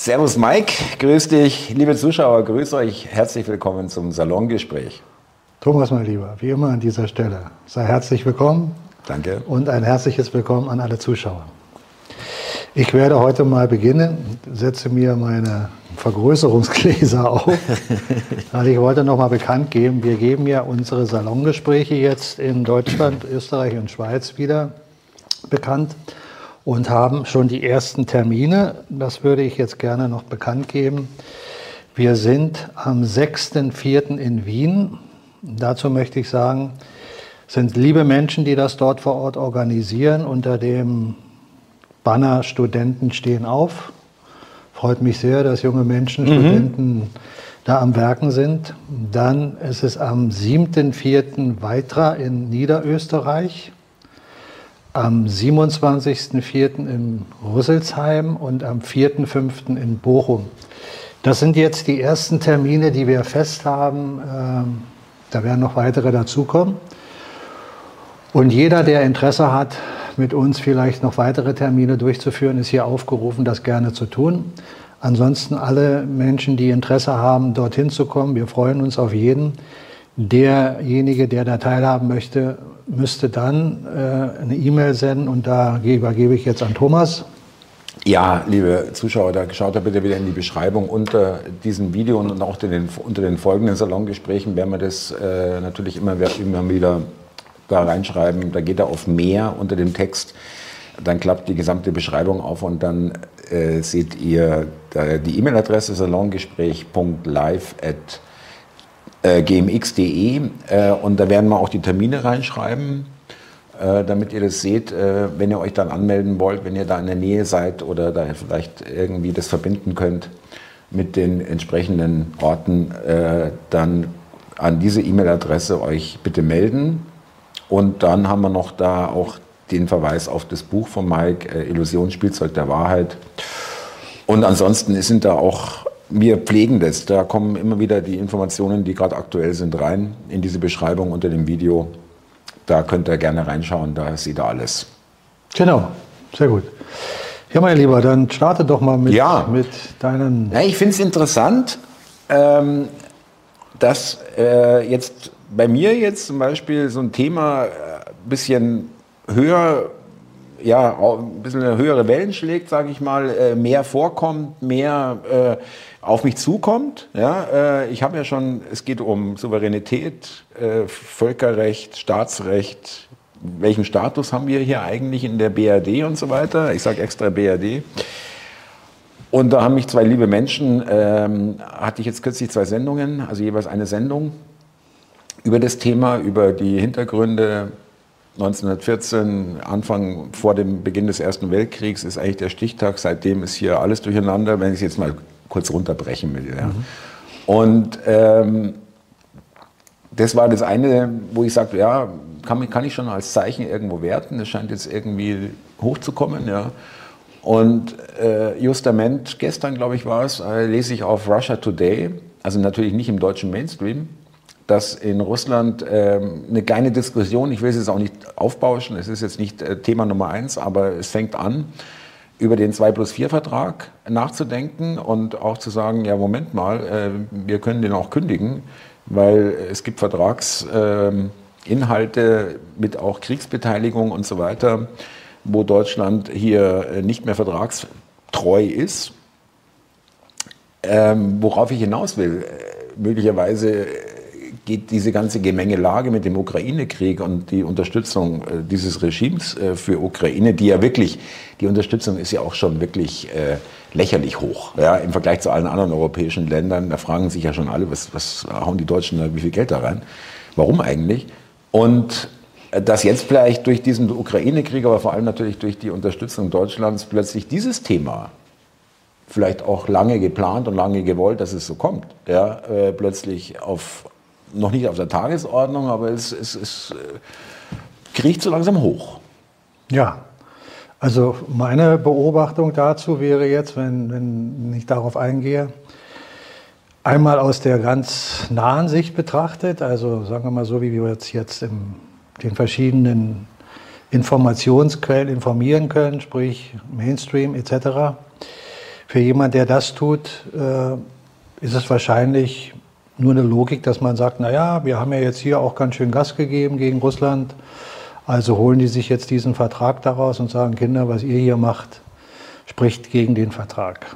Servus Mike, grüß dich, liebe Zuschauer, grüß euch, herzlich willkommen zum Salongespräch. Thomas, mein Lieber, wie immer an dieser Stelle, sei herzlich willkommen. Danke. Und ein herzliches Willkommen an alle Zuschauer. Ich werde heute mal beginnen, setze mir meine Vergrößerungsgläser auf, weil ich wollte noch mal bekannt geben, wir geben ja unsere Salongespräche jetzt in Deutschland, Österreich und Schweiz wieder bekannt und haben schon die ersten Termine. Das würde ich jetzt gerne noch bekannt geben. Wir sind am 6.4. in Wien. Dazu möchte ich sagen, sind liebe Menschen, die das dort vor Ort organisieren, unter dem Banner Studenten stehen auf. Freut mich sehr, dass junge Menschen, mhm. Studenten da am Werken sind. Dann ist es am 7.4. Weitra in Niederösterreich, am 27.4. in Rüsselsheim und am 4.5. in Bochum. Das sind jetzt die ersten Termine, die wir fest haben. Ähm, da werden noch weitere dazukommen. Und jeder, der Interesse hat, mit uns vielleicht noch weitere Termine durchzuführen, ist hier aufgerufen, das gerne zu tun. Ansonsten alle Menschen, die Interesse haben, dorthin zu kommen, wir freuen uns auf jeden. Derjenige, der da teilhaben möchte, müsste dann äh, eine E-Mail senden und da übergebe ich jetzt an Thomas. Ja, liebe Zuschauer, da schaut da bitte wieder in die Beschreibung unter diesem Video und auch den, unter den folgenden Salongesprächen werden wir das äh, natürlich immer, immer wieder da reinschreiben, da geht er auf mehr unter dem Text, dann klappt die gesamte Beschreibung auf und dann äh, seht ihr die E-Mail-Adresse salongespräch.live at äh, gmx.de äh, und da werden wir auch die Termine reinschreiben, äh, damit ihr das seht, äh, wenn ihr euch dann anmelden wollt, wenn ihr da in der Nähe seid oder da vielleicht irgendwie das verbinden könnt mit den entsprechenden Orten, äh, dann an diese E-Mail-Adresse euch bitte melden und dann haben wir noch da auch den Verweis auf das Buch von Mike, Illusion, Spielzeug der Wahrheit. Und ansonsten sind da auch, wir pflegen das, da kommen immer wieder die Informationen, die gerade aktuell sind, rein in diese Beschreibung unter dem Video. Da könnt ihr gerne reinschauen, da seht ihr alles. Genau, sehr gut. Ja, mein Lieber, dann starte doch mal mit, ja. mit deinen. Ja, ich finde es interessant, ähm, dass äh, jetzt bei mir jetzt zum Beispiel so ein Thema ein äh, bisschen höher, ja, ein bisschen höhere Wellen schlägt, sage ich mal, äh, mehr vorkommt, mehr äh, auf mich zukommt. Ja, ich habe ja schon, es geht um Souveränität, Völkerrecht, Staatsrecht. Welchen Status haben wir hier eigentlich in der BRD und so weiter? Ich sage extra BRD. Und da haben mich zwei liebe Menschen, ähm, hatte ich jetzt kürzlich zwei Sendungen, also jeweils eine Sendung über das Thema, über die Hintergründe 1914, Anfang vor dem Beginn des Ersten Weltkriegs, ist eigentlich der Stichtag. Seitdem ist hier alles durcheinander, wenn ich es jetzt mal kurz runterbrechen will. Ja. Mhm. Und ähm, das war das eine, wo ich sagte, ja, kann, kann ich schon als Zeichen irgendwo werten. Das scheint jetzt irgendwie hochzukommen. Ja. Und äh, justament gestern, glaube ich, war es, äh, lese ich auf Russia Today, also natürlich nicht im deutschen Mainstream, dass in Russland ähm, eine kleine Diskussion, ich will es jetzt auch nicht aufbauschen, es ist jetzt nicht äh, Thema Nummer eins, aber es fängt an, über den 2 plus 4 Vertrag nachzudenken und auch zu sagen, ja, Moment mal, äh, wir können den auch kündigen, weil es gibt Vertragsinhalte äh, mit auch Kriegsbeteiligung und so weiter, wo Deutschland hier äh, nicht mehr vertragstreu ist. Ähm, worauf ich hinaus will, äh, möglicherweise geht diese ganze Gemengelage mit dem Ukraine-Krieg und die Unterstützung äh, dieses Regimes äh, für Ukraine, die ja wirklich, die Unterstützung ist ja auch schon wirklich äh, lächerlich hoch. Ja, Im Vergleich zu allen anderen europäischen Ländern, da fragen sich ja schon alle, was, was hauen die Deutschen da, wie viel Geld da rein? Warum eigentlich? Und äh, dass jetzt vielleicht durch diesen Ukraine-Krieg, aber vor allem natürlich durch die Unterstützung Deutschlands plötzlich dieses Thema vielleicht auch lange geplant und lange gewollt, dass es so kommt, ja, äh, plötzlich auf, noch nicht auf der Tagesordnung, aber es, es, es äh, kriecht so langsam hoch. Ja, also meine Beobachtung dazu wäre jetzt, wenn, wenn ich darauf eingehe, einmal aus der ganz nahen Sicht betrachtet, also sagen wir mal so, wie wir uns jetzt in den verschiedenen Informationsquellen informieren können, sprich Mainstream etc., Für jemand, der das tut, äh, ist es wahrscheinlich nur eine Logik, dass man sagt, naja, wir haben ja jetzt hier auch ganz schön Gas gegeben gegen Russland, also holen die sich jetzt diesen Vertrag daraus und sagen, Kinder, was ihr hier macht, spricht gegen den Vertrag.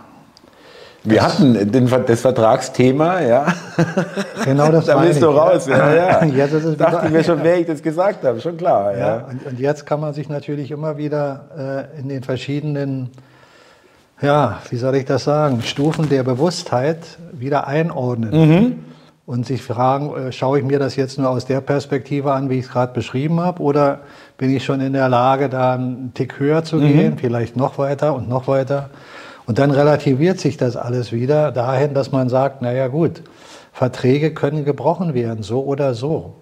Wir das, hatten den, das Vertragsthema, ja. Genau das Da bist du raus, ja. ja. Jetzt ist es Dachte ich mir schon, wer ich das gesagt habe, schon klar. Ja. ja. Und, und, jetzt kann man sich natürlich immer wieder äh, in den verschiedenen, ja, wie soll ich das sagen, Stufen der Bewusstheit wieder einordnen. Mhm. Und sich fragen, äh, schaue ich mir das jetzt nur aus der Perspektive an, wie ich es gerade beschrieben habe, oder bin ich schon in der Lage, da einen Tick höher zu mhm. gehen, vielleicht noch weiter und noch weiter? Und dann relativiert sich das alles wieder dahin, dass man sagt, naja gut, Verträge können gebrochen werden, so oder so.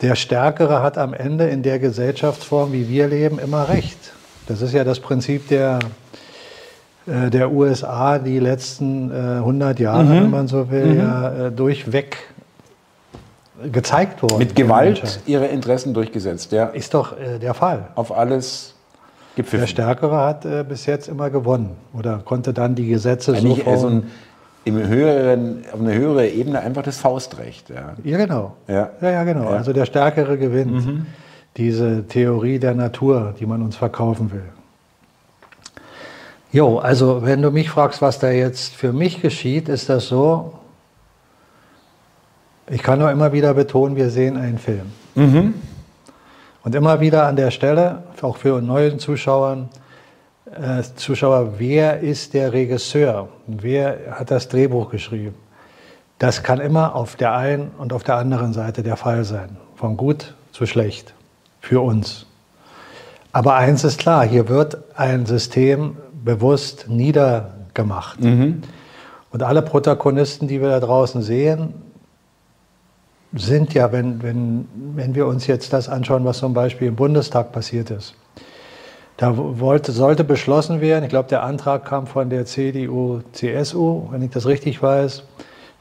Der Stärkere hat am Ende in der Gesellschaftsform, wie wir leben, immer recht. Das ist ja das Prinzip der, der USA die letzten äh, 100 Jahre, mhm. wenn man so will, mhm. ja, äh, durchweg gezeigt worden. Mit Gewalt ihre Interessen durchgesetzt, ja. Ist doch äh, der Fall. Auf alles gepfiffen. Der Stärkere hat äh, bis jetzt immer gewonnen oder konnte dann die Gesetze Eigentlich so so ein, im höheren, auf einer höheren Ebene einfach das Faustrecht. Ja, ja genau. Ja. ja, ja genau. Ja. Also der Stärkere gewinnt. Mhm. Diese Theorie der Natur, die man uns verkaufen will. Jo, also wenn du mich fragst, was da jetzt für mich geschieht, ist das so, ich kann nur immer wieder betonen, wir sehen einen Film. Mhm. Und immer wieder an der Stelle, auch für neue Zuschauern, äh, Zuschauer, wer ist der Regisseur? Wer hat das Drehbuch geschrieben? Das kann immer auf der einen und auf der anderen Seite der Fall sein. Von gut zu schlecht. Für uns. Aber eins ist klar, hier wird ein System bewusst niedergemacht. Mhm. Und alle Protagonisten, die wir da draußen sehen, sind ja, wenn, wenn, wenn wir uns jetzt das anschauen, was zum Beispiel im Bundestag passiert ist. Da wollte, sollte beschlossen werden, ich glaube, der Antrag kam von der CDU, CSU, wenn ich das richtig weiß,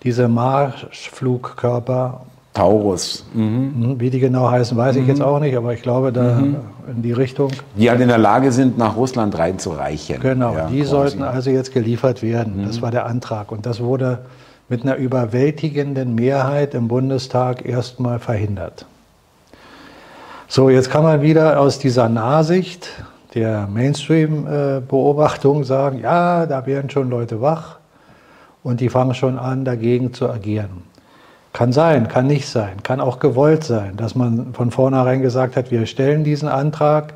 diese Marschflugkörper. Taurus. Mhm. mhm. Wie die genau heißen, weiß mhm. ich jetzt auch nicht, aber ich glaube, da mhm. in die Richtung. Die halt in der Lage sind, nach Russland reinzureichen. Genau, ja, die quasi. sollten also jetzt geliefert werden. Das mhm. war der Antrag. Und das wurde mit einer überwältigenden Mehrheit im Bundestag erstmal verhindert. So, jetzt kann man wieder aus dieser Nahsicht der Mainstream-Beobachtung sagen, ja, da werden schon Leute wach und die fangen schon an, dagegen zu agieren. Kann sein, kann nicht sein, kann auch gewollt sein, dass man von vornherein gesagt hat, wir stellen diesen Antrag,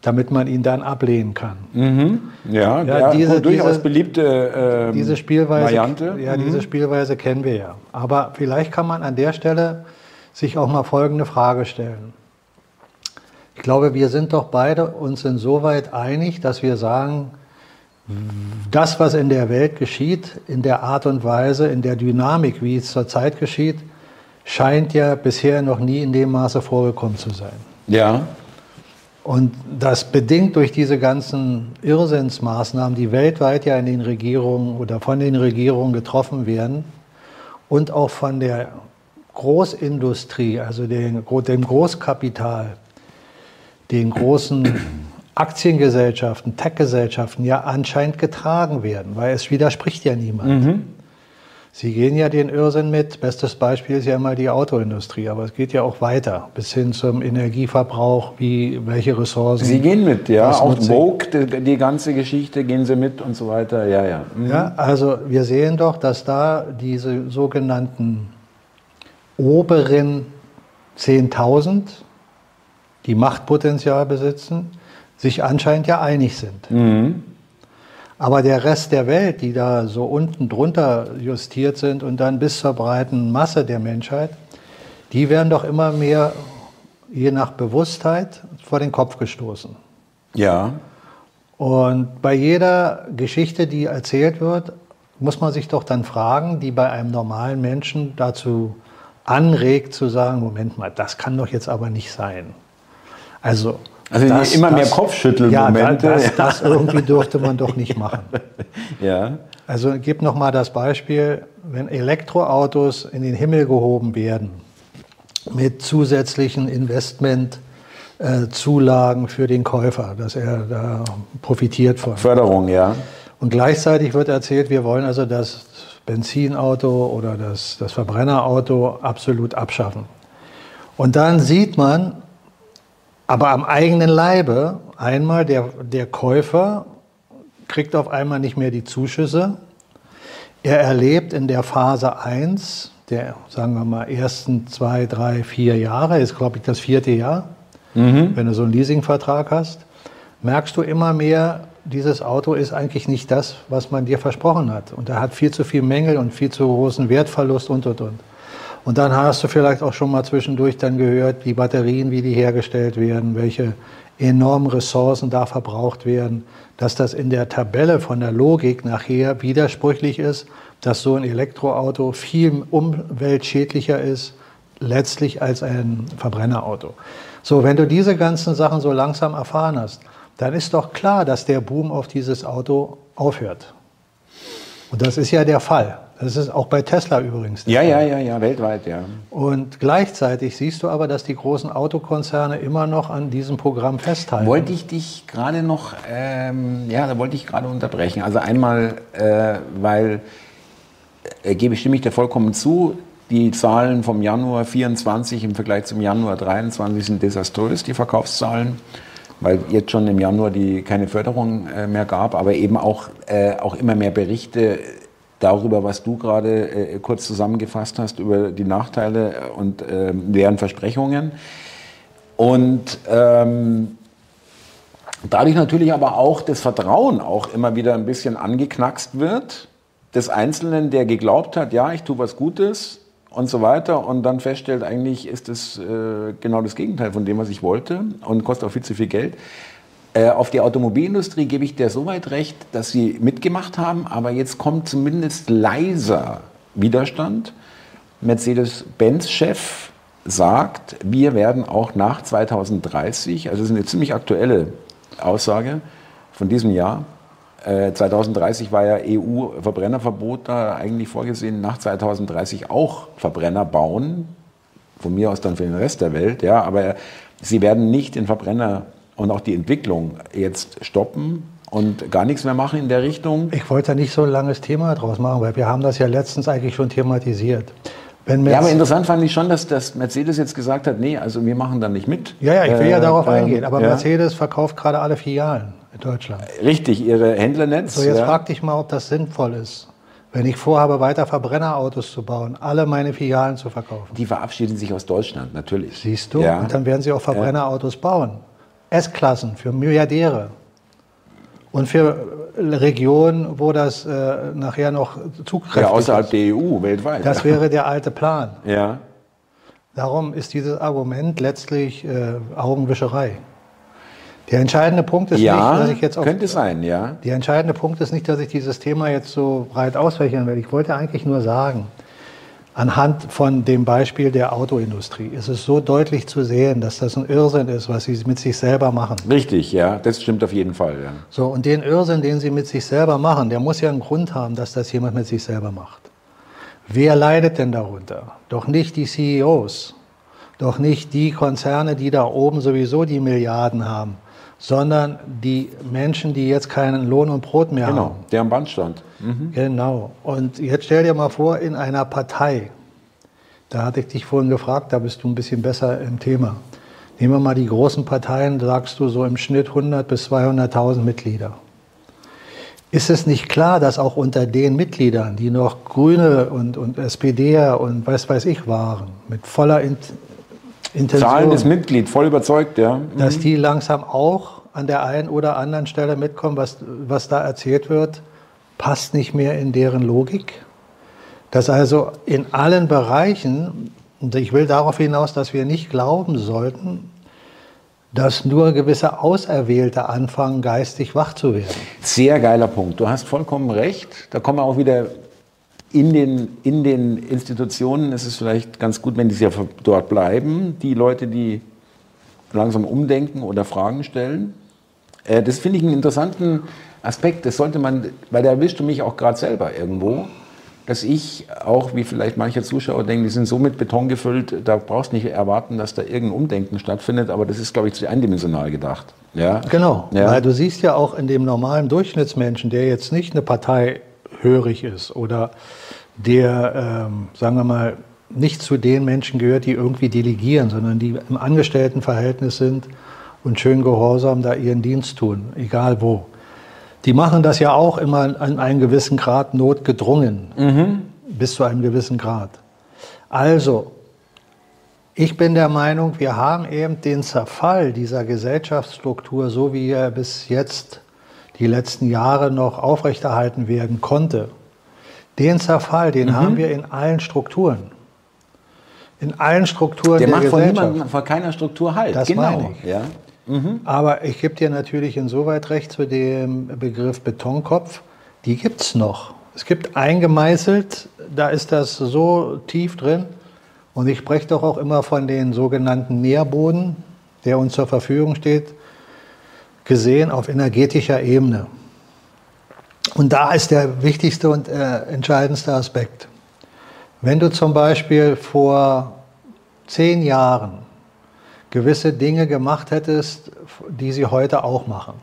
damit man ihn dann ablehnen kann. Mhm. Ja, ja, ja diese, durchaus diese, beliebte ähm, diese Spielweise, Variante. Ja, mhm. diese Spielweise kennen wir ja. Aber vielleicht kann man an der Stelle sich auch mal folgende Frage stellen. Ich glaube, wir sind doch beide uns insoweit einig, dass wir sagen, das, was in der Welt geschieht, in der Art und Weise, in der Dynamik, wie es zurzeit geschieht, scheint ja bisher noch nie in dem Maße vorgekommen zu sein. Ja. Und das bedingt durch diese ganzen Irrsinnsmaßnahmen, die weltweit ja in den Regierungen oder von den Regierungen getroffen werden und auch von der Großindustrie, also dem Großkapital, den großen Aktiengesellschaften, Tech-Gesellschaften ja anscheinend getragen werden, weil es widerspricht ja niemand. Mhm. Sie gehen ja den Irrsinn mit. Bestes Beispiel ist ja immer die Autoindustrie, aber es geht ja auch weiter bis hin zum Energieverbrauch, wie welche Ressourcen. Sie gehen mit, ja. Auch Vogue, die, die, ganze Geschichte gehen Sie mit und so weiter. Ja, ja. Mhm. Ja, also wir sehen doch, dass da diese sogenannten oberen 10.000, die Machtpotenzial besitzen, sich anscheinend ja einig sind. Mhm. Aber der Rest der Welt, die da so unten drunter justiert sind und dann bis zur breiten Masse der Menschheit, die werden doch immer mehr, je nach Bewusstheit, vor den Kopf gestoßen. Ja. Und bei jeder Geschichte, die erzählt wird, muss man sich doch dann fragen, die bei einem normalen Menschen dazu anregt zu sagen, Moment mal, das kann doch jetzt aber nicht sein. Also also das, immer mehr Kopfschüttelmomente. Ja, das, das irgendwie durfte man doch nicht machen. ja. Also gib noch mal das Beispiel, wenn Elektroautos in den Himmel gehoben werden mit zusätzlichen Investmentzulagen äh, für den Käufer, dass er da profitiert von. Förderung, ja. Und gleichzeitig wird erzählt, wir wollen also das Benzinauto oder das, das Verbrennerauto absolut abschaffen. Und dann sieht man aber am eigenen Leibe einmal, der, der Käufer kriegt auf einmal nicht mehr die Zuschüsse. Er erlebt in der Phase 1, der, sagen wir mal, ersten zwei, drei, vier Jahre, ist, glaube ich, das vierte Jahr, mhm. wenn du so einen Leasingvertrag hast, merkst du immer mehr, dieses Auto ist eigentlich nicht das, was man dir versprochen hat. Und er hat viel zu viel Mängel und viel zu großen Wertverlust und, und, und. Und dann hast du vielleicht auch schon mal zwischendurch dann gehört, die Batterien, wie die hergestellt werden, welche enormen Ressourcen da verbraucht werden, dass das in der Tabelle von der Logik nachher widersprüchlich ist, dass so ein Elektroauto viel umweltschädlicher ist letztlich als ein Verbrennerauto. So, wenn du diese ganzen Sachen so langsam erfahren hast, dann ist doch klar, dass der Boom auf dieses Auto aufhört. Und das ist ja der Fall. Das ist auch bei Tesla übrigens. Ja, ja, ja, ja, weltweit, ja. Und gleichzeitig siehst du aber, dass die großen Autokonzerne immer noch an diesem Programm festhalten. Wollte ich dich gerade noch, ähm, ja, da wollte ich gerade unterbrechen. Also einmal, äh, weil, äh, gebe stimme ich dir vollkommen zu, die Zahlen vom Januar 24 im Vergleich zum Januar 23 sind desaströs, die Verkaufszahlen weil jetzt schon im Januar die keine Förderung äh, mehr gab, aber eben auch, äh, auch immer mehr Berichte darüber, was du gerade äh, kurz zusammengefasst hast, über die Nachteile und äh, deren Versprechungen. Und ähm, dadurch natürlich aber auch das Vertrauen auch immer wieder ein bisschen angeknackst wird des Einzelnen, der geglaubt hat, ja, ich tue was Gutes, und so weiter und dann feststellt, eigentlich ist es äh, genau das Gegenteil von dem, was ich wollte und kostet auch viel zu viel Geld. Äh, auf die Automobilindustrie gebe ich dir soweit recht, dass sie mitgemacht haben, aber jetzt kommt zumindest leiser Widerstand. Mercedes-Benz-Chef sagt, wir werden auch nach 2030, also das ist eine ziemlich aktuelle Aussage von diesem Jahr, 2030 äh, war ja EU-Verbrennerverbot da eigentlich vorgesehen, nach 2030 auch Verbrenner bauen, von mir aus dann für den Rest der Welt, ja, aber sie werden nicht den Verbrenner und auch die Entwicklung jetzt stoppen und gar nichts mehr machen in der Richtung. Ich wollte da nicht so ein langes Thema draus machen, weil wir haben das ja letztens eigentlich schon thematisiert. ja, aber interessant fand ich schon, dass, dass Mercedes jetzt gesagt hat, nee, also wir machen da nicht mit. Ja, ja, ich will äh, ja darauf äh, eingehen, aber ja. Mercedes verkauft gerade alle Filialen in Deutschland. Richtig, Ihre Händlernetz. So, jetzt ja. frag dich mal, ob das sinnvoll ist. Wenn ich vorhabe, weiter Verbrennerautos zu bauen, alle meine Filialen zu verkaufen. Die verabschieden sich aus Deutschland, natürlich. Siehst du? Ja. Und dann werden sie auch Verbrennerautos bauen. S-Klassen für Milliardäre. Und für Regionen, wo das äh, nachher noch zugreift. Ja, außerhalb ist. der EU, weltweit. Das wäre der alte Plan. Ja. Darum ist dieses Argument letztlich äh, Augenwischerei. Der entscheidende Punkt ist ja, nicht, dass ich jetzt auf, könnte sein, ja. Der entscheidende Punkt ist nicht, dass ich dieses Thema jetzt so breit ausfächern werde. Ich wollte eigentlich nur sagen, anhand von dem Beispiel der Autoindustrie ist es so deutlich zu sehen, dass das ein Irrsinn ist, was sie mit sich selber machen. Richtig, ja, das stimmt auf jeden Fall. Ja. So und den Irrsinn, den sie mit sich selber machen, der muss ja einen Grund haben, dass das jemand mit sich selber macht. Wer leidet denn darunter? Doch nicht die CEOs, doch nicht die Konzerne, die da oben sowieso die Milliarden haben sondern die Menschen, die jetzt keinen Lohn und Brot mehr genau, haben. Genau, der am Band stand. Mhm. Genau. Und jetzt stell dir mal vor, in einer Partei, da hatte ich dich vorhin gefragt, da bist du ein bisschen besser im Thema. Nehmen wir mal die großen Parteien, sagst du so im Schnitt 100 bis 200.000 Mitglieder. Ist es nicht klar, dass auch unter den Mitgliedern, die noch Grüne und, und SPDer und was weiß ich waren, mit voller Intention. Zahlendes Mitglied, voll überzeugt, ja. Mhm. Dass die langsam auch an der einen oder anderen Stelle mitkommen, was, was da erzählt wird, passt nicht mehr in deren Logik. Dass also in allen Bereichen, und ich will darauf hinaus, dass wir nicht glauben sollten, dass nur gewisse Auserwählte anfangen, geistig wach zu werden. Sehr geiler Punkt. Du hast vollkommen recht. Da kommen wir auch wieder in den, in den Institutionen ist es vielleicht ganz gut, wenn die ja dort bleiben, die Leute, die langsam umdenken oder Fragen stellen. Äh, das finde ich einen interessanten Aspekt. Das sollte man, weil da erwischst du mich auch gerade selber irgendwo. dass ich auch, wie vielleicht manche Zuschauer denken, die sind so mit Beton gefüllt, da brauchst du nicht erwarten, dass da irgendein Umdenken stattfindet, aber das ist, glaube ich, zu eindimensional gedacht. Ja? Genau, Ja. weil du siehst ja auch in dem normalen Durchschnittsmenschen, der jetzt nicht eine Partei hörig ist oder der, ähm, sagen wir mal, nicht zu den Menschen gehört, die irgendwie delegieren, sondern die im Angestelltenverhältnis sind und schön gehorsam da ihren Dienst tun, egal wo. Die machen das ja auch immer an einem gewissen Grad notgedrungen, bis zu einem gewissen Grad. Also, ich bin der Meinung, wir haben eben den Zerfall dieser Gesellschaftsstruktur, so wie er bis jetzt die letzten Jahre noch aufrechterhalten werden konnte. Den Zerfall, den haben wir in allen Strukturen. In allen Strukturen Der der, macht von Gesellschaft. niemandem, von keiner Struktur halt. Das genau. meine ich. Ja. Aber ich gebe dir natürlich insoweit recht zu dem Begriff Betonkopf. Die gibt es noch. Es gibt eingemeißelt, da ist das so tief drin. Und ich spreche doch auch immer von den sogenannten Nährboden, der uns zur Verfügung steht, gesehen auf energetischer Ebene. Und da ist der wichtigste und äh, entscheidendste Aspekt. Wenn du zum Beispiel vor zehn Jahren gewisse Dinge gemacht hättest, die sie heute auch machen.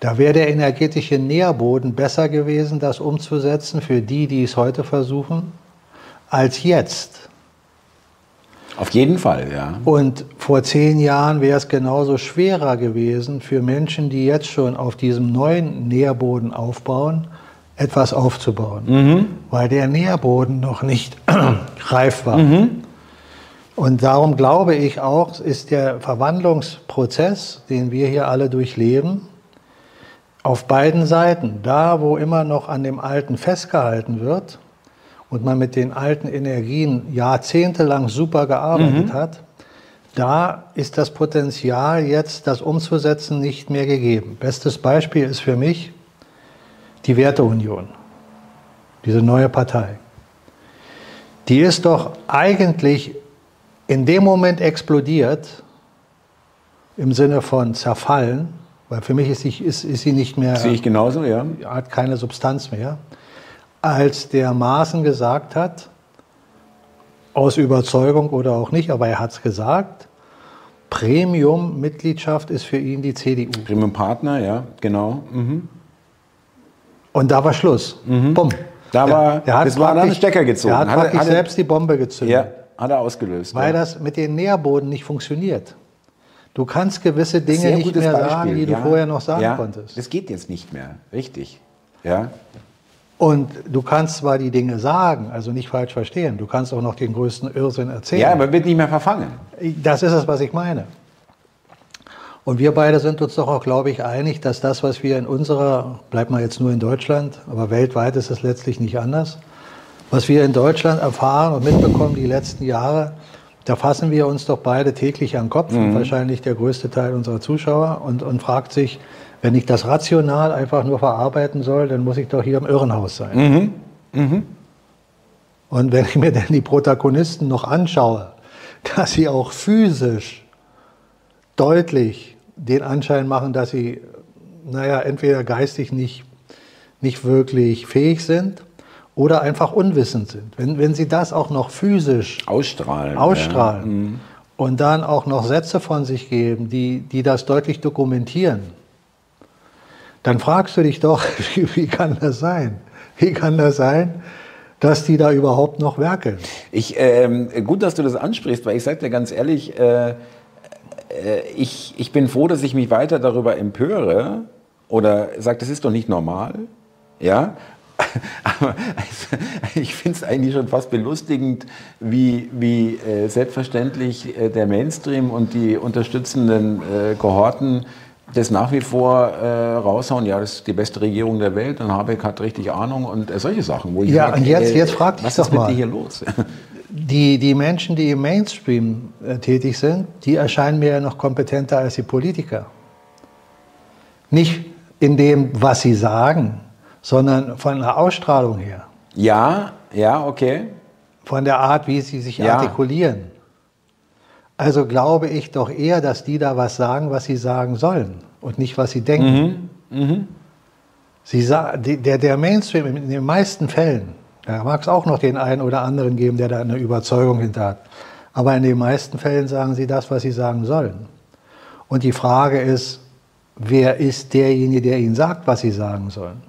Da wäre der energetische Nährboden besser gewesen, das umzusetzen für die, die es heute versuchen, als jetzt. Auf jeden Fall, ja. Und vor zehn Jahren wäre es genauso schwerer gewesen für Menschen, die jetzt schon auf diesem neuen Nährboden aufbauen, etwas aufzubauen, weil der Nährboden noch nicht reif war. Und darum glaube ich auch, ist der Verwandlungsprozess, den wir hier alle durchleben, auf beiden Seiten, da wo immer noch an dem Alten festgehalten wird und man mit den alten Energien jahrzehntelang super gearbeitet hat, da ist das Potenzial jetzt, das umzusetzen, nicht mehr gegeben. Bestes Beispiel ist für mich die Werteunion, diese neue Partei. Die ist doch eigentlich in dem Moment explodiert, im Sinne von zerfallen, weil für mich ist sie, ist, ist sie nicht mehr, Sehe ich genauso, ja. hat keine Substanz mehr, als der Maaßen gesagt hat, aus Überzeugung oder auch nicht, aber er hat es gesagt, Premium-Mitgliedschaft ist für ihn die CDU. Premium Partner, ja, genau. Mhm. Und da war Schluss. Bumm. Da war- Der- der war dann Stecker gezogen. Er hat Hat hat selbst die Bombe gezündet. Ja, hat er ausgelöst. Weil ja. das mit den Nährboden nicht funktioniert. Du kannst gewisse Dinge nicht mehr Beispiel, sagen, die du ja. vorher noch sagen ja, konntest. Das geht jetzt nicht mehr, richtig. Ja. Und du kannst zwar die Dinge sagen, also nicht falsch verstehen, du kannst auch noch den größten Irrsinn erzählen. ja, aber wird nicht mehr verfangen. Das ist es, was ich meine. Und wir beide sind uns doch auch, glaube ich, einig, dass das, was wir in unserer, bleibt mal jetzt nur in Deutschland, aber weltweit ist es letztlich nicht anders, was wir in Deutschland erfahren und mitbekommen die letzten Jahre, da fassen wir uns doch beide täglich an den Kopf, und wahrscheinlich der größte Teil unserer Zuschauer, und, und fragt sich, wenn ich das rational einfach nur verarbeiten soll, dann muss ich doch hier im Irrenhaus sein. Und wenn ich mir dann die Protagonisten noch anschaue, dass sie auch physisch deutlich den Anschein machen, dass sie, naja, entweder geistig nicht, nicht wirklich fähig sind oder einfach unwissend sind. Wenn, wenn sie das auch noch physisch Ausstrahlen. ausstrahlen und dann auch noch Sätze von sich geben, die, die das deutlich dokumentieren, dann fragst du dich doch, wie, kann das sein? Wie kann das sein, dass die da überhaupt noch werkeln? Ich, ähm, gut, dass du das ansprichst, weil ich sage dir ganz ehrlich, äh, äh, ich, ich bin froh, dass ich mich weiter darüber empöre oder sage, das ist doch nicht normal. Ja, aber ich finde es eigentlich schon fast belustigend, wie, wie äh, selbstverständlich äh, der Mainstream und die unterstützenden äh, Kohorten das nach wie vor äh, raushauen, ja, das ist die beste Regierung der Welt und Habeck hat richtig Ahnung und äh, solche Sachen. Wo ich Ja, sag, und jetzt- äh, jetzt frag dich was ist mit mal. dir hier los? Die, die Menschen, die im Mainstream äh, tätig sind, die erscheinen mir ja noch kompetenter als die Politiker. Nicht in dem, was sie sagen, sondern von der Ausstrahlung her, Ja, ja, okay. von der Art, wie sie sich Ja. artikulieren. Also glaube ich doch eher, dass die da was sagen, was sie sagen sollen und nicht, was sie denken. Sie der, der Mainstream in den meisten Fällen, da mag es auch noch den einen oder anderen geben, der da eine Überzeugung hinter hat, aber in den meisten Fällen sagen sie das, was sie sagen sollen. Und die Frage ist, wer ist derjenige, der ihnen sagt, was sie sagen sollen?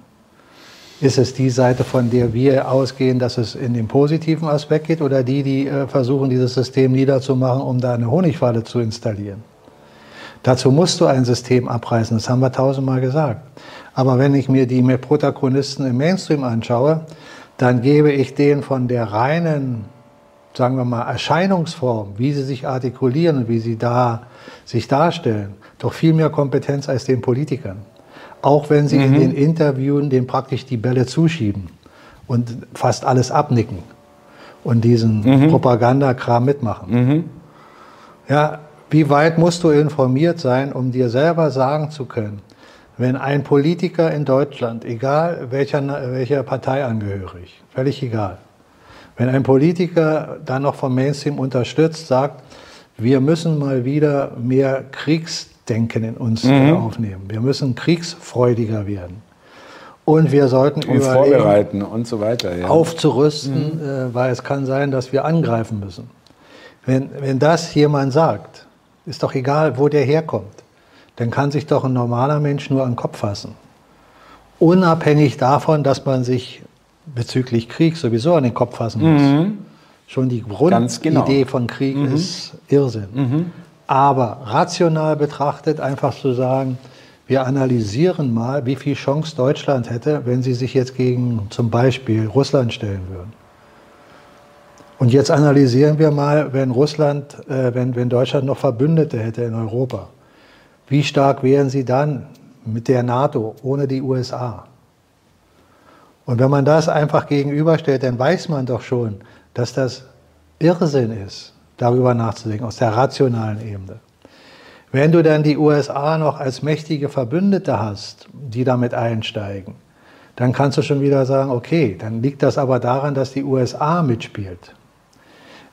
Ist es die Seite, von der wir ausgehen, dass es in den positiven Aspekt geht, oder die, die äh, versuchen, dieses System niederzumachen, um da eine Honigfalle zu installieren? Dazu musst du ein System abreißen, das haben wir tausendmal gesagt. Aber wenn ich mir die Protagonisten im Mainstream anschaue, dann gebe ich denen von der reinen, sagen wir mal, Erscheinungsform, wie sie sich artikulieren und wie sie da sich darstellen, doch viel mehr Kompetenz als den Politikern. Auch wenn sie mhm. in den Interviewen dem praktisch die Bälle zuschieben und fast alles abnicken und diesen mhm. Propagandakram mitmachen. Mhm. Ja, wie weit musst du informiert sein, um dir selber sagen zu können, wenn ein Politiker in Deutschland, egal welcher, welcher Partei angehörig, völlig egal, wenn ein Politiker dann noch vom Mainstream unterstützt, sagt, wir müssen mal wieder mehr Kriegsdenken in uns mhm. aufnehmen. Wir müssen kriegsfreudiger werden. Und wir sollten und vorbereiten und so weiter. Ja. Aufzurüsten, mhm. äh, weil es kann sein, dass wir angreifen müssen. Wenn, wenn das jemand sagt, ist doch egal, wo der herkommt, dann kann sich doch ein normaler Mensch nur an den Kopf fassen. Unabhängig davon, dass man sich bezüglich Krieg sowieso an den Kopf fassen muss. Mhm. Schon die Grundidee genau. von Krieg mhm. ist Irrsinn. Aber rational betrachtet einfach zu sagen, wir analysieren mal, wie viel Chance Deutschland hätte, wenn sie sich jetzt gegen zum Beispiel Russland stellen würden. Und jetzt analysieren wir mal, wenn Russland, äh, wenn, wenn Deutschland noch Verbündete hätte in Europa. Wie stark wären sie dann mit der NATO ohne die USA? Und wenn man das einfach gegenüberstellt, dann weiß man doch schon, dass das Irrsinn ist, darüber nachzudenken, aus der rationalen Ebene. Wenn du dann die USA noch als mächtige Verbündete hast, die damit einsteigen, dann kannst du schon wieder sagen, okay, dann liegt das aber daran, dass die USA mitspielt.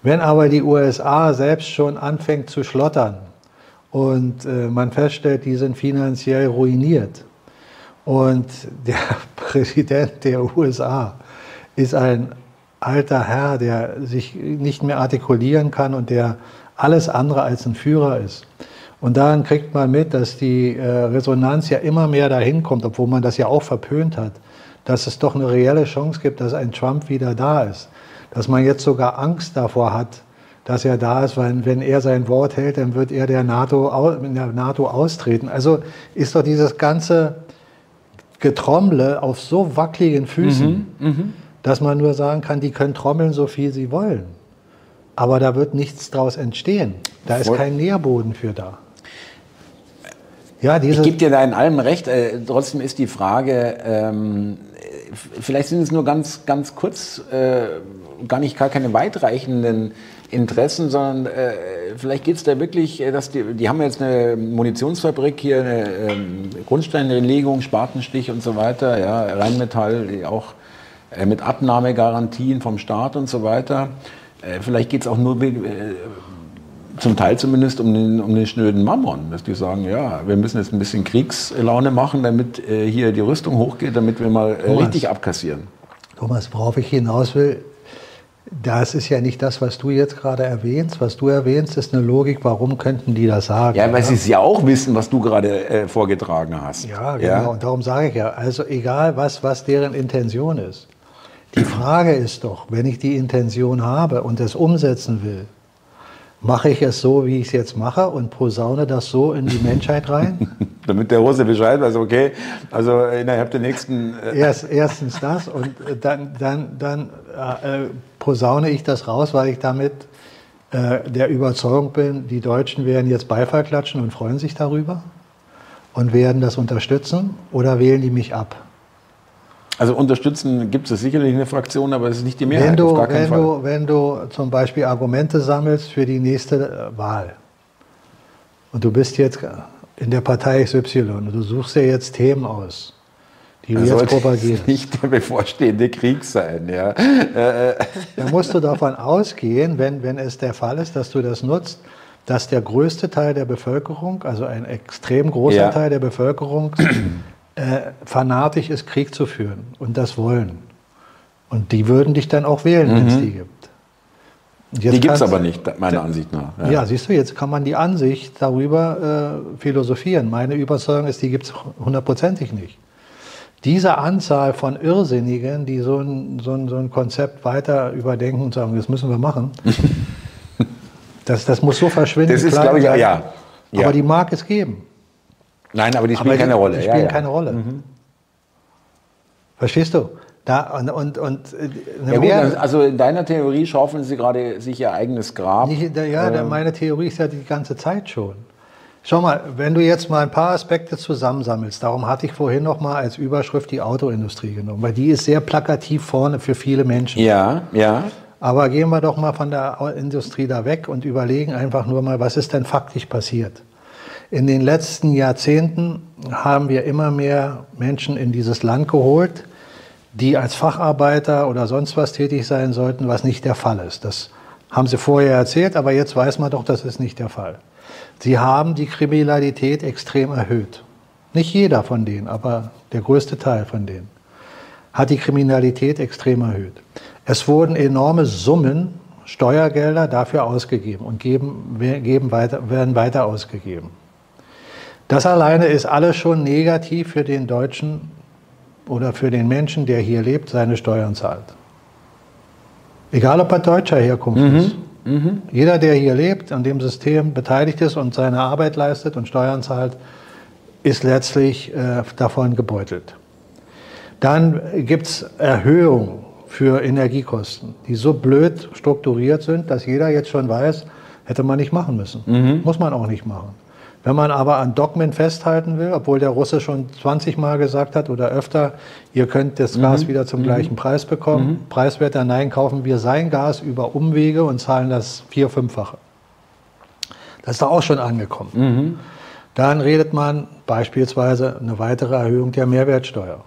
Wenn aber die USA selbst schon anfängt zu schlottern und äh, man feststellt, die sind finanziell ruiniert und der Präsident der USA ist ein alter Herr, der sich nicht mehr artikulieren kann und der alles andere als ein Führer ist. Und daran kriegt man mit, dass die äh, Resonanz ja immer mehr dahin kommt, obwohl man das ja auch verpönt hat, dass es doch eine reelle Chance gibt, dass ein Trump wieder da ist. Dass man jetzt sogar Angst davor hat, dass er da ist, weil wenn er sein Wort hält, dann wird er der NATO, der NATO austreten. Also ist doch dieses ganze Getrommle auf so wackeligen Füßen, mhm, mh dass man nur sagen kann, die können trommeln, so viel sie wollen. Aber da wird nichts draus entstehen. Da ist kein Nährboden für da. Ja, ich gebe dir da in allem recht. Äh, trotzdem ist die Frage, ähm, vielleicht sind es nur ganz, ganz kurz, äh, gar nicht gar keine weitreichenden Interessen, sondern äh, vielleicht geht es da wirklich, äh, dass die, die haben jetzt eine Munitionsfabrik hier, eine ähm, Grundsteinlegung, Spatenstich und so weiter, ja, Rheinmetall, die auch mit Abnahmegarantien vom Staat und so weiter. Äh, vielleicht geht es auch nur äh, zum Teil zumindest um den, um den schnöden Mammon, dass die sagen, ja, wir müssen jetzt ein bisschen Kriegslaune machen, damit hier die Rüstung hochgeht, damit wir mal Thomas, richtig abkassieren. Thomas, worauf ich hinaus will, das ist ja nicht das, was du jetzt gerade erwähnst. Was du erwähnst, ist eine Logik, warum könnten die das sagen? Ja, weil ja? sie es ja auch wissen, was du gerade äh, vorgetragen hast. Ja, genau. Ja? Und darum sage ich ja, also egal, was, was deren Intention ist. Die Frage ist doch, wenn ich die Intention habe und es umsetzen will, mache ich es so, wie ich es jetzt mache und posaune das so in die Menschheit rein? Damit der Russe Bescheid weiß, okay, also innerhalb der nächsten... Äh Erst, erstens das und dann, dann, dann äh, posaune ich das raus, weil ich damit äh, der Überzeugung bin, die Deutschen werden jetzt Beifall klatschen und freuen sich darüber und werden das unterstützen oder wählen die mich ab? Also unterstützen gibt es sicherlich eine Fraktion, aber es ist nicht die Mehrheit. Wenn du, wenn, Fall. Du, wenn du zum Beispiel Argumente sammelst für die nächste äh, Wahl und du bist jetzt in der Partei XY und du suchst dir jetzt Themen aus, die du jetzt propagierst. nicht der bevorstehende Krieg sein. Ja. Äh, äh. Da musst du davon ausgehen, wenn, wenn es der Fall ist, dass du das nutzt, dass der größte Teil der Bevölkerung, also ein extrem großer ja. Teil der Bevölkerung, äh, fanatisch ist, Krieg zu führen und das wollen. Und die würden dich dann auch wählen, wenn es die gibt. Jetzt Die gibt es aber nicht, meiner Ansicht nach. Ja. siehst du, jetzt kann man die Ansicht darüber äh, philosophieren. Meine Überzeugung ist, die gibt es hundertprozentig nicht. Diese Anzahl von Irrsinnigen, die so ein, so, ein, so ein Konzept weiter überdenken und sagen, das müssen wir machen, das, das muss so verschwinden. Das ist, glaube ich, ja. ja. Aber die mag es geben. Nein, aber die Aber spielen keine die, Rolle. Die ja, spielen ja. Mhm. keine Rolle. Verstehst du? Da, und, und, und äh, Ja, gut, also in deiner Theorie schaufeln sie gerade sich ihr eigenes Grab. Nicht, ja, Ähm. meine Theorie ist ja die ganze Zeit schon. Schau mal, wenn du jetzt mal ein paar Aspekte zusammensammelst, darum hatte ich vorhin noch mal als Überschrift die Autoindustrie genommen, weil die ist sehr plakativ vorne für viele Menschen. Ja, ja. Aber gehen wir doch mal von der Industrie da weg und überlegen einfach nur mal, was ist denn faktisch passiert? In den letzten Jahrzehnten haben wir immer mehr Menschen in dieses Land geholt, die als Facharbeiter oder sonst was tätig sein sollten, was nicht der Fall ist. Das haben sie vorher erzählt, aber jetzt weiß man doch, das ist nicht der Fall. Sie haben die Kriminalität extrem erhöht. Nicht jeder von denen, aber der größte Teil von denen hat die Kriminalität extrem erhöht. Es wurden enorme Summen Steuergelder dafür ausgegeben und geben, geben weiter, werden weiter ausgegeben. Das alleine ist alles schon negativ für den Deutschen oder für den Menschen, der hier lebt, seine Steuern zahlt. Egal, ob er deutscher Herkunft ist. Jeder, der hier lebt, an dem System beteiligt ist und seine Arbeit leistet und Steuern zahlt, ist letztlich äh, davon gebeutelt. Dann gibt es Erhöhungen für Energiekosten, die so blöd strukturiert sind, dass jeder jetzt schon weiß, hätte man nicht machen müssen. Muss man auch nicht machen. Wenn man aber an Dogmen festhalten will, obwohl der Russe schon 20 Mal gesagt hat oder öfter, ihr könnt das Gas wieder zum gleichen Preis bekommen, preiswerter, nein, kaufen wir sein Gas über Umwege und zahlen das vier-, fünffache. Das ist doch auch schon angekommen. Dann redet man beispielsweise eine weitere Erhöhung der Mehrwertsteuer.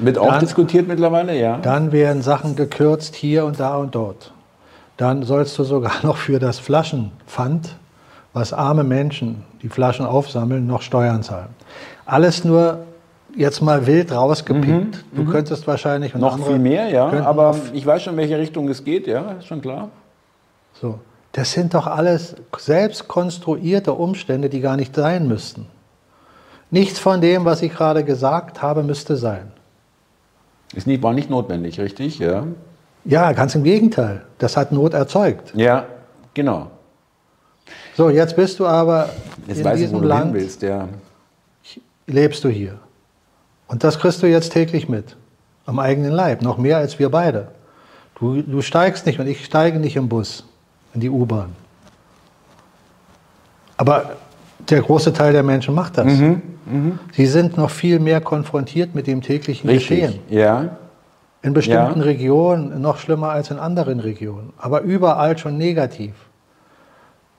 Wird auch Dann- diskutiert mittlerweile, ja. Dann werden Sachen gekürzt hier und da und dort. Dann sollst du sogar noch für das Flaschenpfand, was arme Menschen, die Flaschen aufsammeln, noch Steuern zahlen. Alles nur jetzt mal wild rausgepickt. Du könntest wahrscheinlich noch viel mehr, ja. Aber ich weiß schon, in welche Richtung es geht, ja, ist schon klar. So. Das sind doch alles selbst konstruierte Umstände, die gar nicht sein müssten. Nichts von dem, was ich gerade gesagt habe, müsste sein. Ist nicht, war nicht notwendig, richtig? Ja. Ja, ganz im Gegenteil. Das hat Not erzeugt. Ja, genau. So, jetzt bist du aber Jetzt in weiß ich, wo diesem du Land, willst, ja. lebst du hier. Und das kriegst du jetzt täglich mit. Am eigenen Leib. Noch mehr als wir beide. Du, du steigst nicht und ich steige nicht im Bus, in die U-Bahn. Aber der große Teil der Menschen macht das. Mhm, Sie sind noch viel mehr konfrontiert mit dem täglichen Richtig. Geschehen. Ja. In bestimmten Ja. Regionen noch schlimmer als in anderen Regionen. Aber überall schon negativ.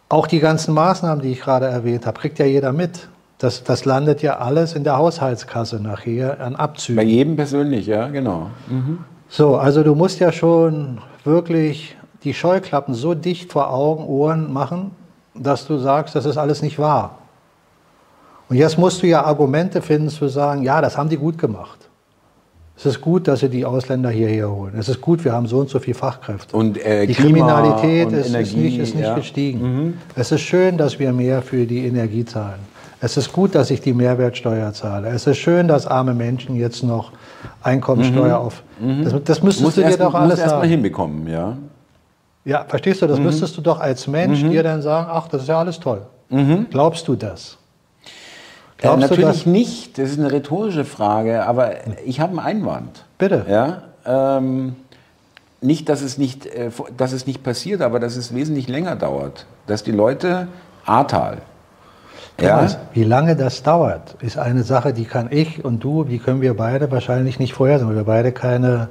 Auch die ganzen Maßnahmen, die ich gerade erwähnt habe, kriegt ja jeder mit. Das, das landet ja alles in der Haushaltskasse nachher an Bei Abzügen. jedem persönlich, ja, genau. So, also du musst ja schon wirklich die Scheuklappen so dicht vor Augen, Ohren machen, dass du sagst, das ist alles nicht wahr. Und jetzt musst du ja Argumente finden zu sagen, ja, das haben die gut gemacht. Es ist gut, dass sie die Ausländer hierher holen. Es ist gut, wir haben so und so viele Fachkräfte. Und, äh, die Klima Kriminalität ist, ist Energie, nicht, ist nicht ja. Mhm. gestiegen. Es ist schön, dass wir mehr für die Energie zahlen. Es ist gut, dass ich die Mehrwertsteuer zahle. Es ist schön, dass arme Menschen jetzt noch Einkommensteuer auf. Das, das müsstest Musst du dir doch alles erst mal sagen. hinbekommen, ja. Ja, verstehst du, Mhm. das müsstest du doch als Mensch dir dann sagen, ach, das ist ja alles toll. Glaubst du das? Äh, Glaubst du, natürlich dass- nicht, das ist eine rhetorische Frage, aber ich habe einen Einwand. Bitte. Ja, ähm, nicht, dass es nicht, äh, dass es nicht passiert, aber dass es wesentlich länger dauert. Dass die Leute, Ahrtal, ja, Wie lange das dauert, ist eine Sache, die kann ich und du, die können wir beide wahrscheinlich nicht vorhersehen, weil wir beide keine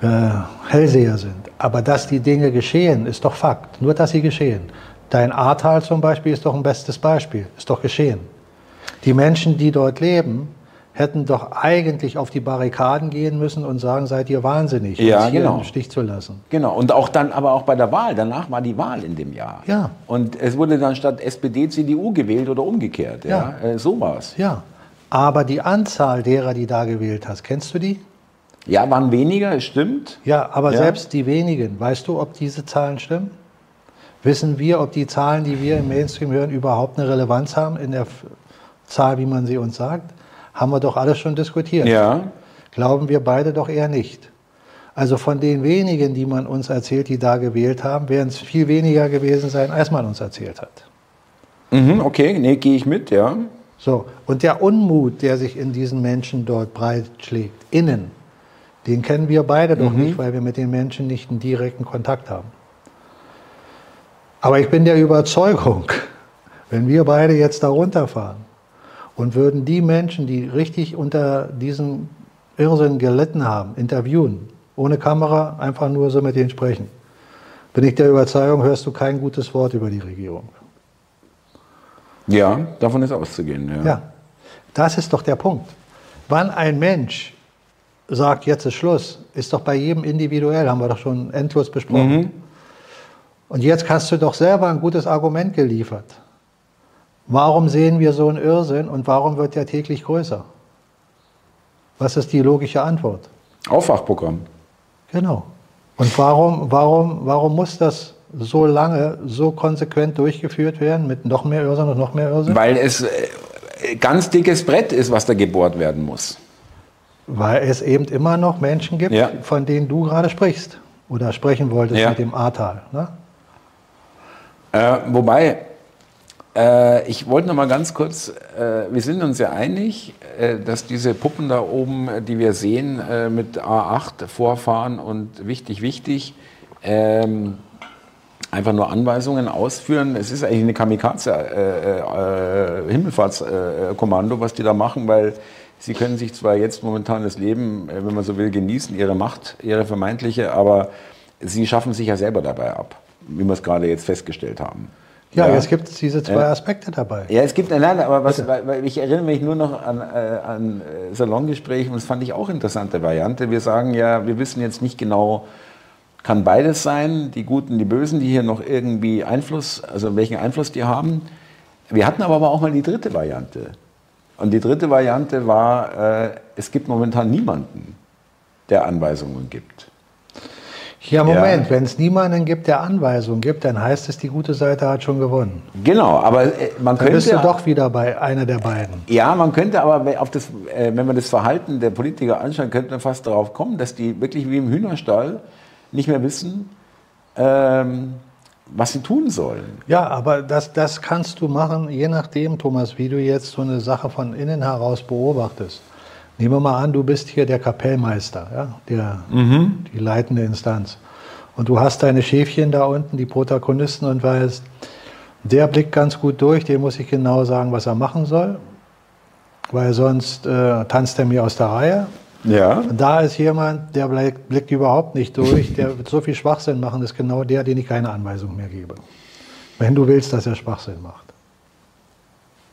äh, Hellseher sind. Aber dass die Dinge geschehen, ist doch Fakt. Nur, dass sie geschehen. Dein Ahrtal zum Beispiel ist doch ein bestes Beispiel. Ist doch geschehen. Die Menschen, die dort leben, hätten doch eigentlich auf die Barrikaden gehen müssen und sagen, seid ihr wahnsinnig, Ja, uns hier genau. im Stich zu lassen. Genau, und auch dann, aber auch bei der Wahl, danach war die Wahl in dem Jahr. Ja. Und es wurde dann statt SPD CDU gewählt oder umgekehrt. Ja, Ja. Äh, so war's. Ja, Aber die Anzahl derer, die da gewählt hast, kennst du die? Ja, waren weniger, es stimmt. Ja, aber Ja. selbst die wenigen, weißt du, ob diese Zahlen stimmen? Wissen wir, ob die Zahlen, die wir im Mainstream hören, überhaupt eine Relevanz haben in der Zahl, wie man sie uns sagt? Haben wir doch alles schon diskutiert. Ja. Glauben wir beide doch eher nicht. Also von den wenigen, die man uns erzählt, die da gewählt haben, werden es viel weniger gewesen sein, als man uns erzählt hat. Mhm, okay, nee, gehe ich mit, ja. So, und der Unmut, der sich in diesen Menschen dort breitschlägt, innen, den kennen wir beide doch nicht, weil wir mit den Menschen nicht einen direkten Kontakt haben. Aber ich bin der Überzeugung, wenn wir beide jetzt da runterfahren und würden die Menschen, die richtig unter diesem Irrsinn gelitten haben, interviewen, ohne Kamera, einfach nur so mit denen sprechen, bin ich der Überzeugung, hörst du kein gutes Wort über die Regierung. Ja, davon ist auszugehen, ja. Ja, das ist doch der Punkt. Wann ein Mensch sagt, jetzt ist Schluss, ist doch bei jedem individuell, haben wir doch schon endlos besprochen. Und jetzt hast du doch selber ein gutes Argument geliefert. Warum sehen wir so einen Irrsinn und warum wird der täglich größer? Was ist die logische Antwort? Aufwachprogramm. Genau. Und warum, warum, warum muss das so lange, so konsequent durchgeführt werden mit noch mehr Irrsinn und noch mehr Irrsinn? Weil es äh, ganz dickes Brett ist, was da gebohrt werden muss. Weil es eben immer noch Menschen gibt, Ja. von denen du gerade sprichst oder sprechen wolltest Ja. mit dem Ahrtal. Ne? Äh, wobei, äh, ich wollte noch mal ganz kurz, äh, wir sind uns ja einig, äh, dass diese Puppen da oben, äh, die wir sehen, äh, mit A8 vorfahren und wichtig, wichtig, ähm, einfach nur Anweisungen ausführen. Es ist eigentlich eine Kamikaze-Himmelfahrtskommando, was die da machen, weil sie können sich zwar jetzt momentan das Leben, äh, wenn man so will, genießen, ihre Macht, ihre vermeintliche, aber sie schaffen sich ja selber dabei ab, wie wir es gerade jetzt festgestellt haben. Ja, gibt es diese zwei Ja. Aspekte dabei. Ja, es gibt, nein, nein, aber was, weil, weil ich erinnere mich nur noch an, äh, an äh, Salongespräche und das fand ich auch interessante Variante. Wir sagen ja, wir wissen jetzt nicht genau, kann beides sein, die Guten, die Bösen, die hier noch irgendwie Einfluss, also welchen Einfluss die haben. Wir hatten aber auch mal die dritte Variante. Und die dritte Variante war, äh, es gibt momentan niemanden, der Anweisungen gibt. Ja, Moment, Ja. wenn es niemanden gibt, der Anweisungen gibt, dann heißt es, die gute Seite hat schon gewonnen. Genau, aber äh, man Dann bist könnte... du doch wieder bei einer der beiden. Ja, man könnte aber, wenn auf das, äh, wenn man das Verhalten der Politiker anschaut, könnte man fast darauf kommen, dass die wirklich wie im Hühnerstall nicht mehr wissen, ähm, was sie tun sollen. Ja, aber das, das kannst du machen, je nachdem, Thomas, wie du jetzt so eine Sache von innen heraus beobachtest. Nehmen wir mal an, du bist hier der Kapellmeister, ja, der, die leitende Instanz. Und du hast deine Schäfchen da unten, die Protagonisten, und weißt, der blickt ganz gut durch, dem muss ich genau sagen, was er machen soll, weil sonst äh, tanzt er mir aus der Reihe. Ja. Und da ist jemand, der blickt, blickt überhaupt nicht durch, der wird so viel Schwachsinn machen, ist genau der, den ich keine Anweisung mehr gebe. Wenn du willst, dass er Schwachsinn macht.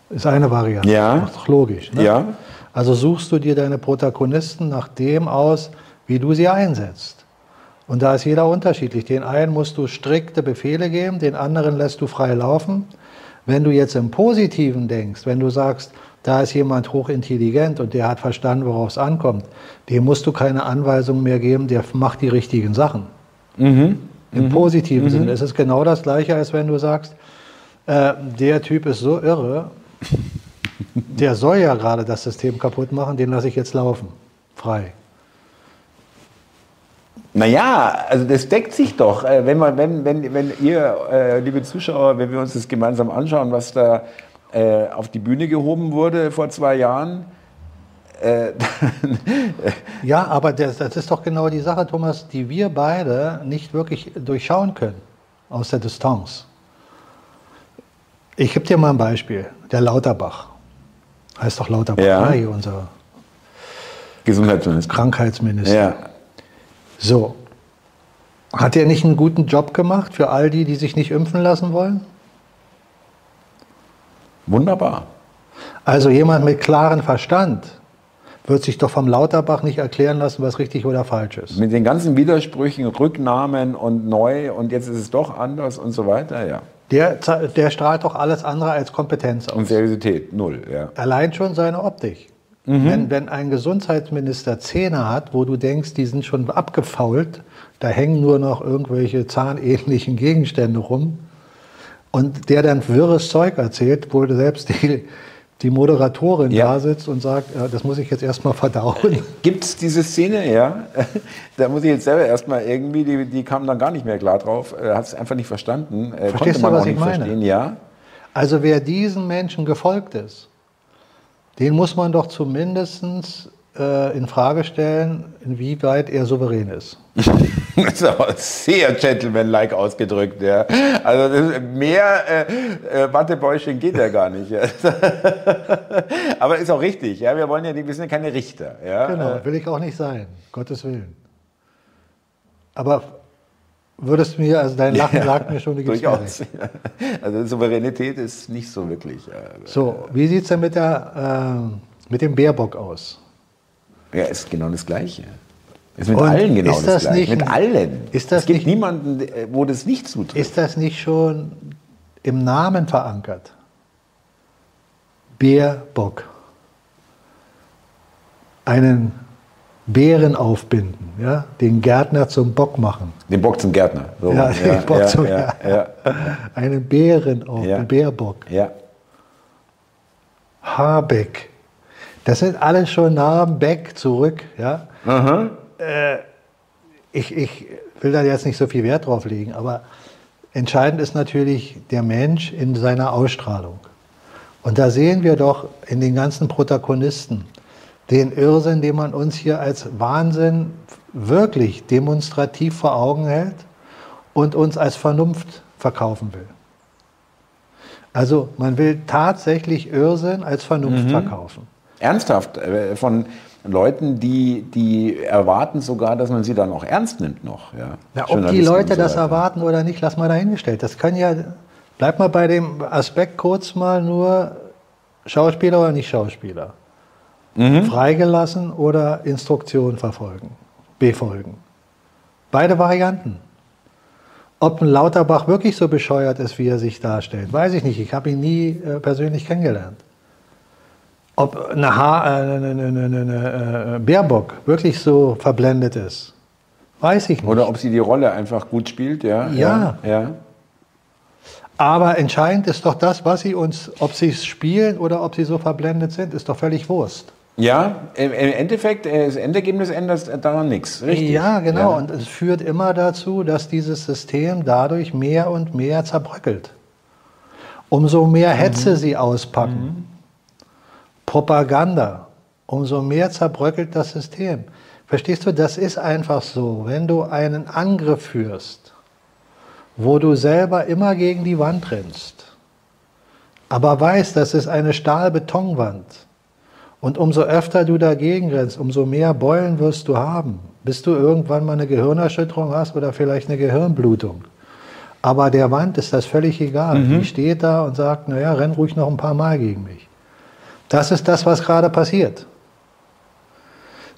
Ist eine Variante. Ja. Ist doch logisch. Ne? Ja. Also suchst du dir deine Protagonisten nach dem aus, wie du sie einsetzt. Und da ist jeder unterschiedlich. Den einen musst du strikte Befehle geben, den anderen lässt du frei laufen. Wenn du jetzt im Positiven denkst, wenn du sagst, da ist jemand hochintelligent und der hat verstanden, worauf es ankommt, dem musst du keine Anweisungen mehr geben, der macht die richtigen Sachen. Im positiven Sinne. Es ist genau das Gleiche, als wenn du sagst, äh, der Typ ist so irre, der soll ja gerade das System kaputt machen, den lasse ich jetzt laufen. Frei. Naja, also das deckt sich doch. Äh, Wenn, man, wenn, wenn, wenn ihr, äh, liebe Zuschauer, wenn wir uns das gemeinsam anschauen, was da äh, auf die Bühne gehoben wurde vor zwei Jahren, äh, Ja, aber das, das ist doch genau die Sache, Thomas, die wir beide nicht wirklich durchschauen können aus der Distanz. Ich gebe dir mal ein Beispiel. Der Lauterbach. Heißt doch Ja. ne, hier unser Gesundheitsminister. Krankheitsminister. Ja. So. Hat er nicht einen guten Job gemacht für all die, die sich nicht impfen lassen wollen? Wunderbar. Also jemand mit klarem Verstand wird sich doch vom Lauterbach nicht erklären lassen, was richtig oder falsch ist. Mit den ganzen Widersprüchen, Rücknahmen und neu und jetzt ist es doch anders und so weiter, ja. Der, der strahlt doch alles andere als Kompetenz aus. Und Seriosität, null, ja. Allein schon seine Optik. Mhm. Wenn, wenn ein Gesundheitsminister Zähne hat, wo du denkst, die sind schon abgefault, da hängen nur noch irgendwelche zahnähnlichen Gegenstände rum, und der dann wirres Zeug erzählt, wo selbst die, die Moderatorin ja. da sitzt und sagt, äh, das muss ich jetzt erstmal verdauen. Gibt es diese Szene, ja? da muss ich jetzt selber erstmal irgendwie, die, die kam dann gar nicht mehr klar drauf, äh, hat es einfach nicht verstanden. Äh, Verstehst du, was ich meine? Verstehen, ja. Also wer diesen Menschen gefolgt ist, den muss man doch zumindest äh, in Frage stellen, inwieweit er souverän ist. das ist aber sehr gentlemanlike ausgedrückt, ja. Also mehr äh, äh, Wattebäuschen geht ja gar nicht. Ja. aber ist auch richtig, ja. Wir wollen ja, wir sind ja keine Richter, ja. Genau, will ich auch nicht sein, Gottes Willen. Aber würdest du mir, also dein Lachen ja, sagt mir schon, die Durchaus. Also Souveränität ist nicht so wirklich. So, wie sieht es denn mit, der, äh, mit dem Baerbock aus? Ja, ist genau das Gleiche. Ist mit Und allen genau das, das Gleiche. mit allen. Ist das es gibt nicht, niemanden, wo das nicht zutrifft. Ist das nicht schon im Namen verankert? Bärbock. Einen Bären aufbinden, ja? den Gärtner zum Bock machen. Den Bock zum Gärtner. So. Ja, den ja, Bock ja, zum ja, ja, Einen Bären auf, ja. Bärbock. Ja. Habeck. Das sind alles schon Namen, Beck, zurück. Ja? Äh, ich, ich will da jetzt nicht so viel Wert drauf legen, aber entscheidend ist natürlich der Mensch in seiner Ausstrahlung. Und da sehen wir doch in den ganzen Protagonisten den Irrsinn, den man uns hier als Wahnsinn wirklich demonstrativ vor Augen hält und uns als Vernunft verkaufen will. Also man will tatsächlich Irrsinn als Vernunft mhm. verkaufen ernsthaft äh, von Leuten, die, die erwarten sogar, dass man sie dann auch ernst nimmt noch. Ja, ja ob die Leute so das erwarten oder nicht, lass mal dahingestellt. Das kann ja, bleib mal bei dem Aspekt kurz mal nur Schauspieler oder nicht Schauspieler. Mhm. Freigelassen oder Instruktion verfolgen, befolgen. Beide Varianten. Ob ein Lauterbach wirklich so bescheuert ist, wie er sich darstellt, weiß ich nicht. Ich habe ihn nie äh, persönlich kennengelernt. Ob eine, ha äh, eine, eine, eine, eine, äh, Baerbock wirklich so verblendet ist, weiß ich nicht. Oder ob sie die Rolle einfach gut spielt, ja. Ja. ja, ja. Aber entscheidend ist doch das, was sie uns, ob sie es spielen oder ob sie so verblendet sind, ist doch völlig Wurst. Ja, im Endeffekt, äh, das Endergebnis ändert daran nichts, richtig? Ja, genau. Ja. Und es führt immer dazu, dass dieses System dadurch mehr und mehr zerbröckelt. Umso mehr Hetze mhm. sie auspacken, mhm. Propaganda, umso mehr zerbröckelt das System. Verstehst du, das ist einfach so. Wenn du einen Angriff führst, wo du selber immer gegen die Wand rennst, aber weißt, das ist eine Stahlbetonwand, und umso öfter du dagegen rennst, umso mehr Beulen wirst du haben, bis du irgendwann mal eine Gehirnerschütterung hast oder vielleicht eine Gehirnblutung. Aber der Wand ist das völlig egal. Mhm. Die steht da und sagt, naja, renn ruhig noch ein paar Mal gegen mich. Das ist das, was gerade passiert.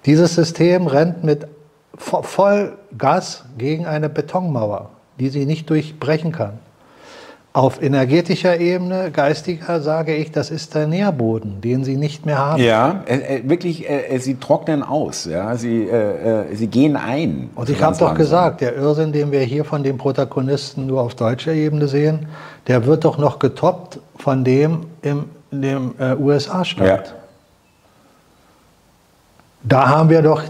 Dieses System rennt mit Vollgas gegen eine Betonmauer, die sie nicht durchbrechen kann. Auf energetischer Ebene, geistiger, sage ich, das ist der Nährboden, den sie nicht mehr haben. Ja, äh, äh wirklich, äh, äh, sie trocknen aus, ja? sie, äh, äh sie gehen ein. Und ich habe doch gesagt, der Irrsinn, den wir hier von den Protagonisten nur auf deutscher Ebene sehen, der wird doch noch getoppt von dem im dem äh, USA-Staat. Ja. Da haben wir doch,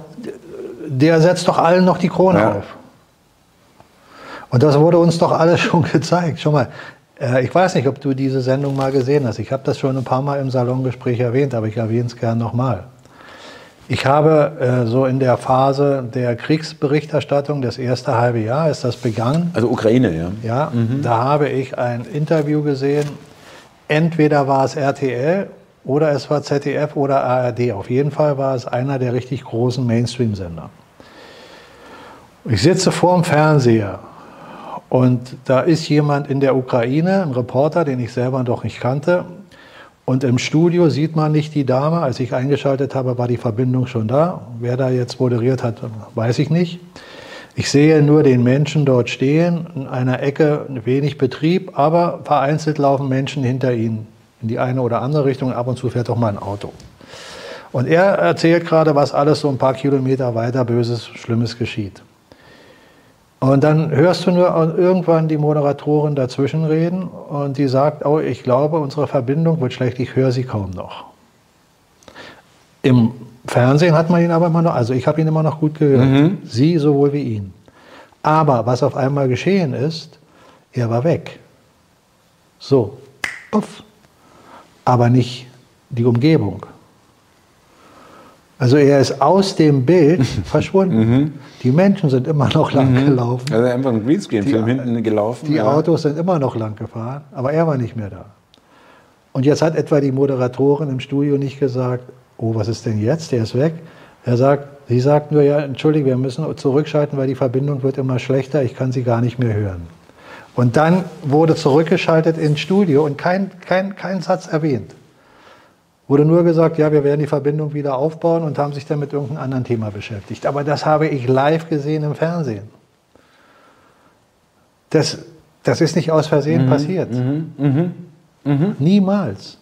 der setzt doch allen noch die Krone ja. auf. Und das wurde uns doch alles schon gezeigt. Schon mal, äh, ich weiß nicht, ob du diese Sendung mal gesehen hast. Ich habe das schon ein paar Mal im Salongespräch erwähnt, aber ich erwähne es gern nochmal. Ich habe äh, so in der Phase der Kriegsberichterstattung, das erste halbe Jahr ist das begangen. Also Ukraine, ja. Ja, mhm. da habe ich ein Interview gesehen entweder war es RTL oder es war ZDF oder ARD. Auf jeden Fall war es einer der richtig großen Mainstream-Sender. Ich sitze vor dem Fernseher und da ist jemand in der Ukraine, ein Reporter, den ich selber doch nicht kannte. Und im Studio sieht man nicht die Dame. Als ich eingeschaltet habe, war die Verbindung schon da. Wer da jetzt moderiert hat, weiß ich nicht. Ich sehe nur den Menschen dort stehen, in einer Ecke wenig Betrieb, aber vereinzelt laufen Menschen hinter ihnen in die eine oder andere Richtung. Ab und zu fährt auch mal ein Auto. Und er erzählt gerade, was alles so ein paar Kilometer weiter Böses, Schlimmes geschieht. Und dann hörst du nur irgendwann die Moderatorin dazwischen reden und die sagt, oh, ich glaube, unsere Verbindung wird schlecht, ich höre sie kaum noch. Im Fernsehen hat man ihn aber immer noch, also ich habe ihn immer noch gut gehört. Mhm. Sie sowohl wie ihn. Aber was auf einmal geschehen ist, er war weg. So, puff. Aber nicht die Umgebung. Also er ist aus dem Bild verschwunden. Mhm. Die Menschen sind immer noch lang mhm. gelaufen. Also einfach ein Greenscreen-Film hinten gelaufen. Die ja. Autos sind immer noch lang gefahren, aber er war nicht mehr da. Und jetzt hat etwa die Moderatorin im Studio nicht gesagt, oh, was ist denn jetzt? Der ist weg. Er sagt, sie sagt nur, ja, entschuldige, wir müssen zurückschalten, weil die Verbindung wird immer schlechter, ich kann sie gar nicht mehr hören. Und dann wurde zurückgeschaltet ins Studio und kein, kein, kein Satz erwähnt. Wurde nur gesagt, ja, wir werden die Verbindung wieder aufbauen und haben sich dann mit irgendeinem anderen Thema beschäftigt. Aber das habe ich live gesehen im Fernsehen. Das, das ist nicht aus Versehen mhm, passiert. Mhm, mh, mh. Niemals.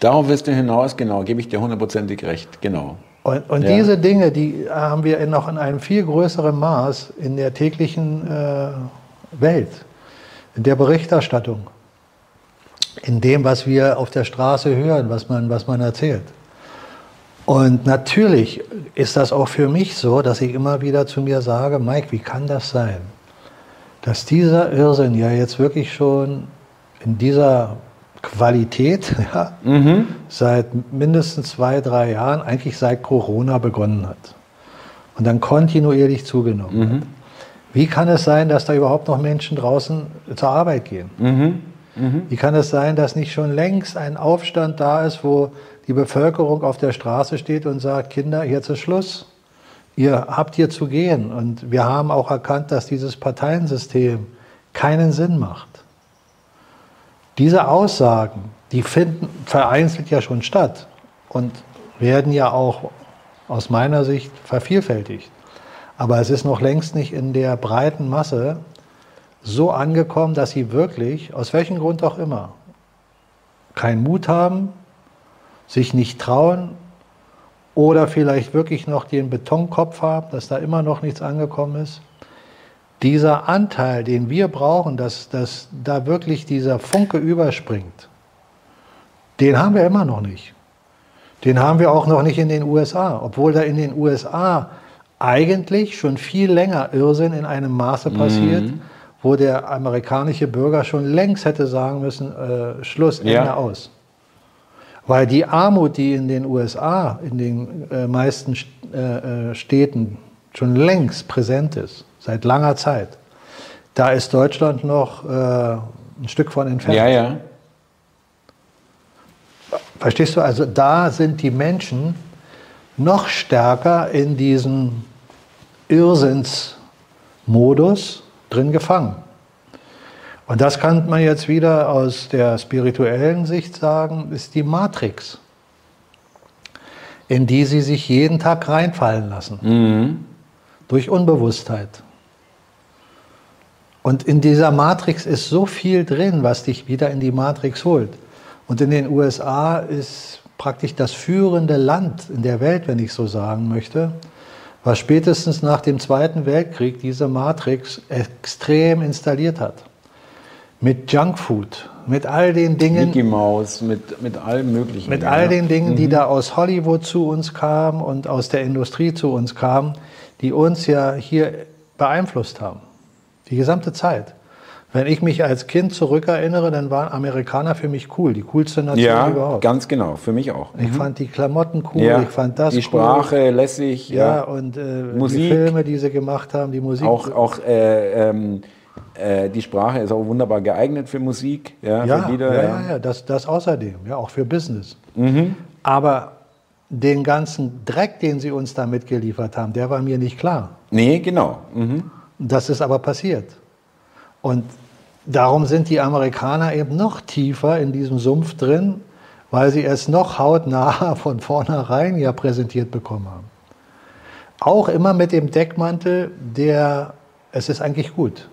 Darauf wirst du hinaus, genau, gebe ich dir hundertprozentig recht, genau. Und, und ja. diese Dinge, die haben wir noch in einem viel größeren Maß in der täglichen äh, Welt, in der Berichterstattung in dem, was wir auf der Straße hören, was man, was man erzählt. Und natürlich ist das auch für mich so, dass ich immer wieder zu mir sage, Mike, wie kann das sein, dass dieser Irrsinn ja jetzt wirklich schon in dieser Qualität ja, mhm. seit mindestens zwei, drei Jahren, eigentlich seit Corona begonnen hat und dann kontinuierlich zugenommen mhm. hat. Wie kann es sein, dass da überhaupt noch Menschen draußen zur Arbeit gehen? Mhm. Mhm. Wie kann es sein, dass nicht schon längst ein Aufstand da ist, wo die Bevölkerung auf der Straße steht und sagt, Kinder, jetzt ist Schluss. Ihr habt hier zu gehen. Und wir haben auch erkannt, dass dieses Parteiensystem keinen Sinn macht. Diese Aussagen, die finden vereinzelt ja schon statt und werden ja auch aus meiner Sicht vervielfältigt. Aber es ist noch längst nicht in der breiten Masse so angekommen, dass sie wirklich, aus welchem Grund auch immer, keinen Mut haben, sich nicht trauen oder vielleicht wirklich noch den Betonkopf haben, dass da immer noch nichts angekommen ist. Dieser Anteil, den wir brauchen, dass, dass da wirklich dieser Funke überspringt, den haben wir immer noch nicht. Den haben wir auch noch nicht in den USA, obwohl da in den USA eigentlich schon viel länger Irrsinn in einem Maße passiert, mhm wo der amerikanische Bürger schon längst hätte sagen müssen, äh, Schluss, Ende ja. aus. Weil die Armut, die in den USA, in den äh, meisten äh, äh, Städten schon längst präsent ist, seit langer Zeit, da ist Deutschland noch äh, ein Stück von entfernt. Ja, ja. Verstehst du? Also da sind die Menschen noch stärker in diesem Irrsinnsmodus drin gefangen. Und das kann man jetzt wieder aus der spirituellen Sicht sagen, ist die Matrix, in die sie sich jeden Tag reinfallen lassen. Mhm. Durch Unbewusstheit. Und in dieser Matrix ist so viel drin, was dich wieder in die Matrix holt. Und in den USA ist praktisch das führende Land in der Welt, wenn ich so sagen möchte, was spätestens nach dem Zweiten Weltkrieg diese Matrix extrem installiert hat. Mit Junkfood, mit all den Dingen. Mickey Mouse, mit, mit allem Möglichen. Mit all den Dingen, mhm. die da aus Hollywood zu uns kamen und aus der Industrie zu uns kamen, die uns ja hier beeinflusst haben. Die gesamte Zeit. Wenn ich mich als Kind zurückerinnere, dann waren Amerikaner für mich cool, die coolste Nation ja, überhaupt. Ja, ganz genau, für mich auch. Ich mhm. fand die Klamotten cool, ja, ich fand das Die Sprache cool. lässig. Ja, ja und äh, Musik, die Filme, die sie gemacht haben, die Musik. Auch, auch äh, ähm, äh, die Sprache ist auch wunderbar geeignet für Musik, ja, ja für Lieder. Ja, ja, ja, das, das außerdem, ja, auch für Business. Mhm. Aber den ganzen Dreck, den sie uns da mitgeliefert haben, der war mir nicht klar. Nee, genau. Mhm. Das ist aber passiert. Und darum sind die Amerikaner eben noch tiefer in diesem Sumpf drin, weil sie es noch hautnah von vornherein ja präsentiert bekommen haben. auch immer mit dem Deckmantel, der, es ist eigentlich gut.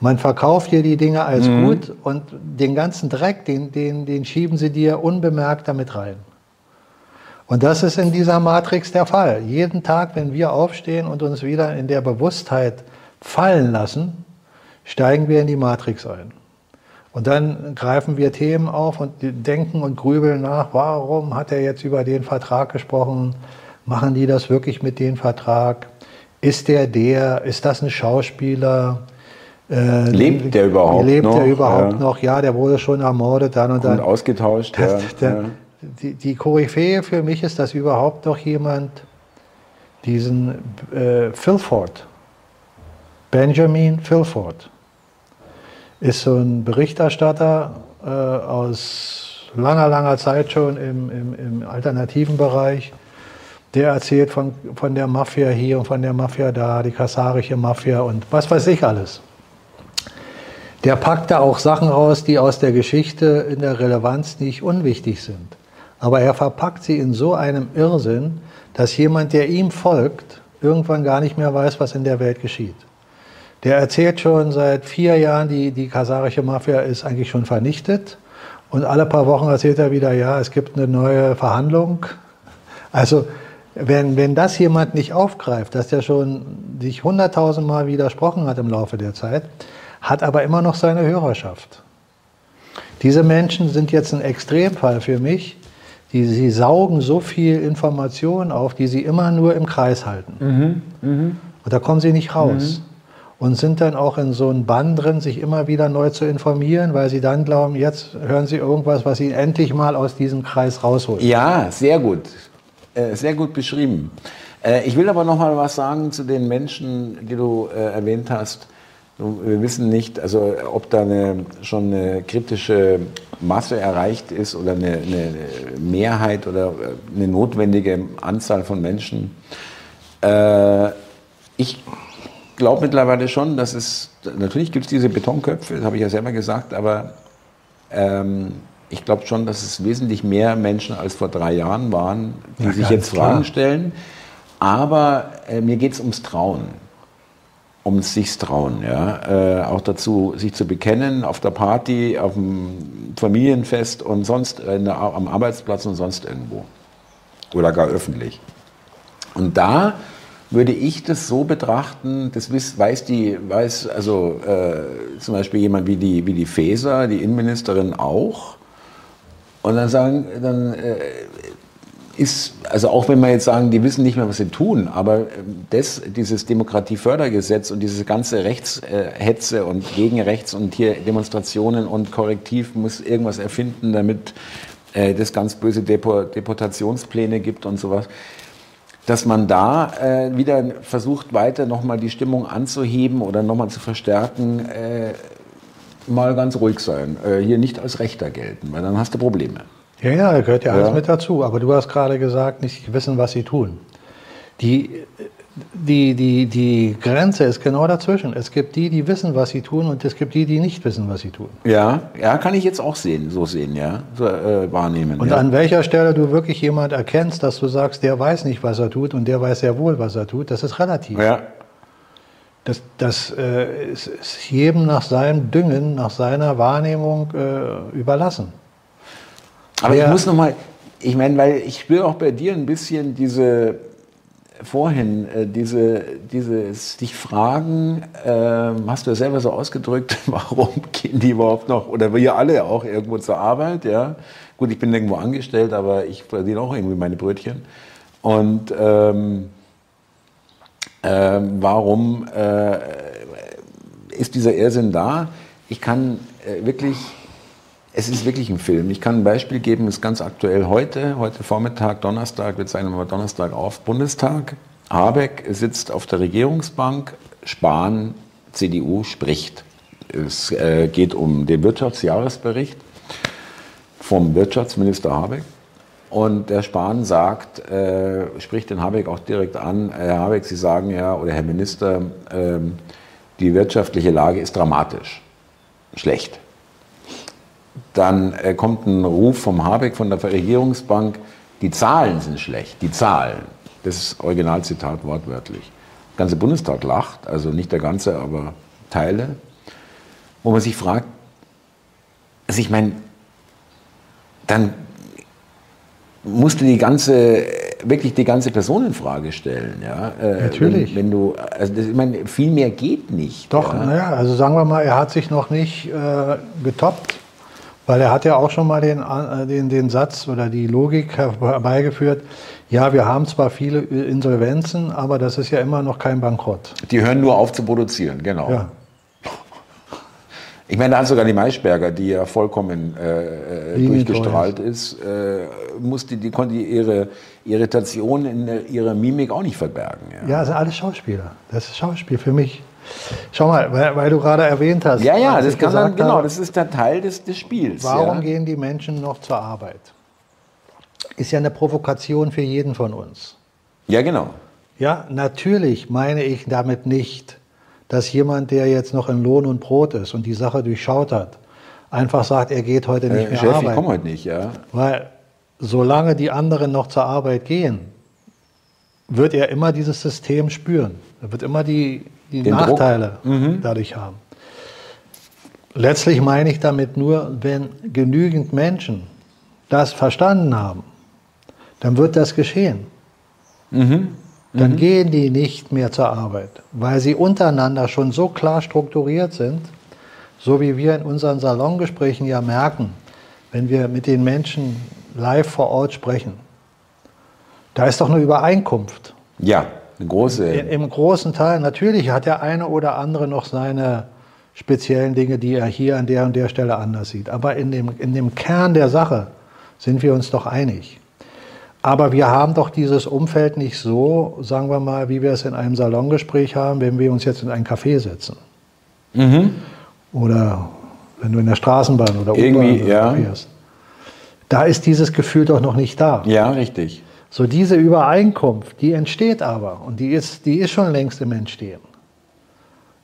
Man verkauft dir die Dinge als mhm. gut und den ganzen Dreck, den, den, den schieben sie dir unbemerkt damit rein. Und das ist in dieser Matrix der Fall. Jeden Tag, wenn wir aufstehen und uns wieder in der Bewusstheit fallen lassen, steigen wir in die Matrix ein. Und dann greifen wir Themen auf und denken und grübeln nach, warum hat er jetzt über den Vertrag gesprochen? Machen die das wirklich mit dem Vertrag? Ist der der? Ist das ein Schauspieler? Äh, lebt der überhaupt lebt noch? Lebt der überhaupt ja. noch? Ja, der wurde schon ermordet dann und, und dann. ausgetauscht. Das, ja. Der, ja. Die, die Koryphäe für mich ist, dass überhaupt noch jemand diesen äh, Philford, Benjamin Philford, ist so ein Berichterstatter äh, aus langer, langer Zeit schon im, im, im alternativen Bereich. Der erzählt von, von der Mafia hier und von der Mafia da, die kassarische Mafia und was weiß ich alles. Der packt da auch Sachen raus, die aus der Geschichte in der Relevanz nicht unwichtig sind. Aber er verpackt sie in so einem Irrsinn, dass jemand, der ihm folgt, irgendwann gar nicht mehr weiß, was in der Welt geschieht. Der erzählt schon seit vier Jahren, die, die kasarische Mafia ist eigentlich schon vernichtet. Und alle paar Wochen erzählt er wieder, ja, es gibt eine neue Verhandlung. Also, wenn, wenn das jemand nicht aufgreift, dass der schon sich hunderttausendmal widersprochen hat im Laufe der Zeit, hat aber immer noch seine Hörerschaft. Diese Menschen sind jetzt ein Extremfall für mich. Die, sie saugen so viel Information auf, die sie immer nur im Kreis halten. Mhm, mh. Und da kommen sie nicht raus. Mhm und sind dann auch in so einem Bann drin, sich immer wieder neu zu informieren, weil sie dann glauben, jetzt hören sie irgendwas, was sie endlich mal aus diesem Kreis rausholt. Ja, sehr gut. Äh, sehr gut beschrieben. Äh, ich will aber noch mal was sagen zu den Menschen, die du äh, erwähnt hast. Wir wissen nicht, also ob da eine, schon eine kritische Masse erreicht ist oder eine, eine Mehrheit oder eine notwendige Anzahl von Menschen. ich glaube mittlerweile schon, dass es, natürlich gibt es diese Betonköpfe, das habe ich ja selber gesagt, aber ähm, ich glaube schon, dass es wesentlich mehr Menschen als vor drei Jahren waren, die ja, sich jetzt Fragen stellen. Aber äh, mir geht es ums Trauen. Ums sich trauen, ja. Äh, auch dazu, sich zu bekennen auf der Party, auf dem Familienfest und sonst der, am Arbeitsplatz und sonst irgendwo. Oder gar öffentlich. Und da würde ich das so betrachten, das weiß die, weiß also äh, zum Beispiel jemand wie die, wie die Faeser, die Innenministerin auch. Und dann sagen, dann äh, ist, also auch wenn wir jetzt sagen, die wissen nicht mehr, was sie tun, aber das, dieses Demokratiefördergesetz und diese ganze Rechtshetze und Gegenrechts und hier Demonstrationen und Korrektiv muss irgendwas erfinden, damit äh, das ganz böse Deportationspläne gibt und sowas dass man da äh, wieder versucht, weiter nochmal die Stimmung anzuheben oder nochmal zu verstärken, äh, mal ganz ruhig sein. Äh, hier nicht als Rechter gelten, weil dann hast du Probleme. Ja, ja, gehört ja, ja alles mit dazu. Aber du hast gerade gesagt, nicht wissen, was sie tun. Die die, die, die Grenze ist genau dazwischen. Es gibt die, die wissen, was sie tun, und es gibt die, die nicht wissen, was sie tun. Ja, ja, kann ich jetzt auch sehen, so sehen, ja, so äh, wahrnehmen. Und ja. an welcher Stelle du wirklich jemand erkennst, dass du sagst, der weiß nicht, was er tut, und der weiß sehr wohl, was er tut, das ist relativ. Ja. Das, das äh, ist, ist jedem nach seinem Düngen, nach seiner Wahrnehmung äh, überlassen. Aber Wer, ich muss noch mal, ich meine, weil ich spüre auch bei dir ein bisschen diese vorhin, äh, diese, dieses dich fragen, äh, hast du ja selber so ausgedrückt, warum gehen die überhaupt noch, oder wir alle auch irgendwo zur Arbeit, ja. Gut, ich bin irgendwo angestellt, aber ich verdiene auch irgendwie meine Brötchen. Und ähm, äh, warum äh, ist dieser Irrsinn da? Ich kann äh, wirklich es ist wirklich ein Film. Ich kann ein Beispiel geben, ist ganz aktuell heute, heute Vormittag, Donnerstag, wir zeichnen mal Donnerstag auf, Bundestag. Habeck sitzt auf der Regierungsbank, Spahn, CDU, spricht. Es äh, geht um den Wirtschaftsjahresbericht vom Wirtschaftsminister Habeck. Und der Spahn sagt, äh, spricht den Habeck auch direkt an, Herr Habeck, Sie sagen ja, oder Herr Minister, äh, die wirtschaftliche Lage ist dramatisch, schlecht. Dann äh, kommt ein Ruf vom Habeck von der Regierungsbank, die Zahlen sind schlecht, die Zahlen. Das ist Originalzitat wortwörtlich. Der ganze Bundestag lacht, also nicht der ganze, aber Teile, wo man sich fragt, also ich meine, dann musst du die ganze, wirklich die ganze Person in Frage stellen. Ja? Äh, Natürlich. Wenn, wenn, du, also das, ich meine, viel mehr geht nicht. Doch, ja? naja, also sagen wir mal, er hat sich noch nicht äh, getoppt, weil er hat ja auch schon mal den, äh, den, den Satz oder die Logik herbeigeführt, ja, wir haben zwar viele Insolvenzen, aber das ist ja immer noch kein Bankrott. Die hören nur auf zu produzieren, genau. Ja. Ich meine, da hat sogar die Maischberger, die ja vollkommen äh, äh durchgestrahlt ist, äh, musste, die konnte ihre Irritation in ihrer Mimik auch nicht verbergen. Ja, ja das sind alles Schauspieler. Das ist Schauspiel für mich. Schau mal, weil, weil du gerade erwähnt hast. Ja, ja, das kann man, genau, das ist der Teil des, des Spiels. Warum ja? gehen die Menschen noch zur Arbeit? Ist ja eine Provokation für jeden von uns. Ja, genau. Ja, natürlich meine ich damit nicht, dass jemand, der jetzt noch in Lohn und Brot ist und die Sache durchschaut hat, einfach sagt, er geht heute nicht äh, mehr Chef, arbeiten. ich komme heute nicht, ja. Weil solange die anderen noch zur Arbeit gehen, wird er immer dieses System spüren. Er wird immer die, die Nachteile mhm. dadurch haben. Letztlich meine ich damit nur, wenn genügend Menschen das verstanden haben, dann wird das geschehen. Mhm dann mhm. gehen die nicht mehr zur Arbeit, weil sie untereinander schon so klar strukturiert sind, so wie wir in unseren Salongesprächen ja merken, wenn wir mit den Menschen live vor Ort sprechen. Da ist doch eine Übereinkunft. Ja, eine große. Im großen Teil, natürlich hat der eine oder andere noch seine speziellen Dinge, die er hier an der und der Stelle anders sieht. Aber in dem, in dem Kern der Sache sind wir uns doch einig. Aber wir haben doch dieses Umfeld nicht so, sagen wir mal, wie wir es in einem Salongespräch haben, wenn wir uns jetzt in ein Café setzen. Mhm. Oder wenn du in der Straßenbahn oder Irgendwie, ja. fährst. Da ist dieses Gefühl doch noch nicht da. Ja, richtig. So diese Übereinkunft, die entsteht aber und die ist, die ist schon längst im Entstehen.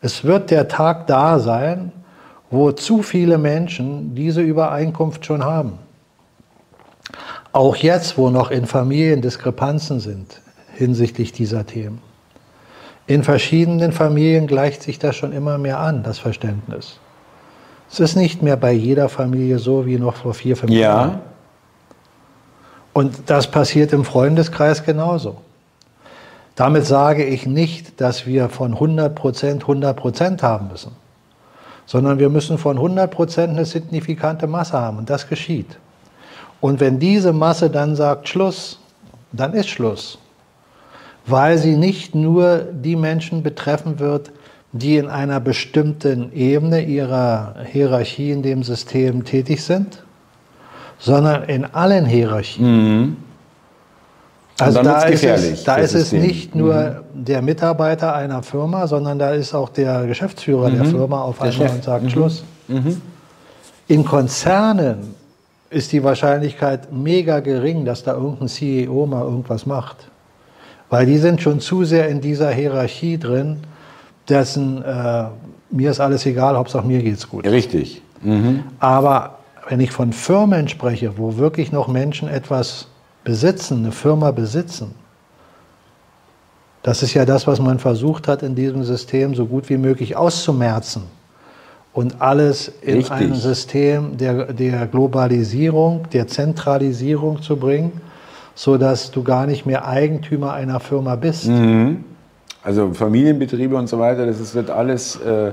Es wird der Tag da sein, wo zu viele Menschen diese Übereinkunft schon haben. Auch jetzt, wo noch in Familien Diskrepanzen sind hinsichtlich dieser Themen. In verschiedenen Familien gleicht sich das schon immer mehr an, das Verständnis. Es ist nicht mehr bei jeder Familie so wie noch vor vier, fünf ja. Jahren. Und das passiert im Freundeskreis genauso. Damit sage ich nicht, dass wir von 100 Prozent 100 Prozent haben müssen, sondern wir müssen von 100 Prozent eine signifikante Masse haben und das geschieht. Und wenn diese Masse dann sagt Schluss, dann ist Schluss. Weil sie nicht nur die Menschen betreffen wird, die in einer bestimmten Ebene ihrer Hierarchie in dem System tätig sind, sondern in allen Hierarchien. Mhm. Also da, ist es, da ist es nicht nur mhm. der Mitarbeiter einer Firma, sondern da ist auch der Geschäftsführer mhm. der Firma auf einmal und sagt mhm. Schluss. Mhm. In Konzernen ist die Wahrscheinlichkeit mega gering, dass da irgendein CEO mal irgendwas macht. Weil die sind schon zu sehr in dieser Hierarchie drin, dessen äh, mir ist alles egal, Hauptsache mir geht's gut. Richtig. Mhm. Aber wenn ich von Firmen spreche, wo wirklich noch Menschen etwas besitzen, eine Firma besitzen, das ist ja das, was man versucht hat, in diesem System so gut wie möglich auszumerzen und alles in Richtig. ein System der, der Globalisierung, der Zentralisierung zu bringen, sodass du gar nicht mehr Eigentümer einer Firma bist. Mhm. Also Familienbetriebe und so weiter, das ist, wird alles äh,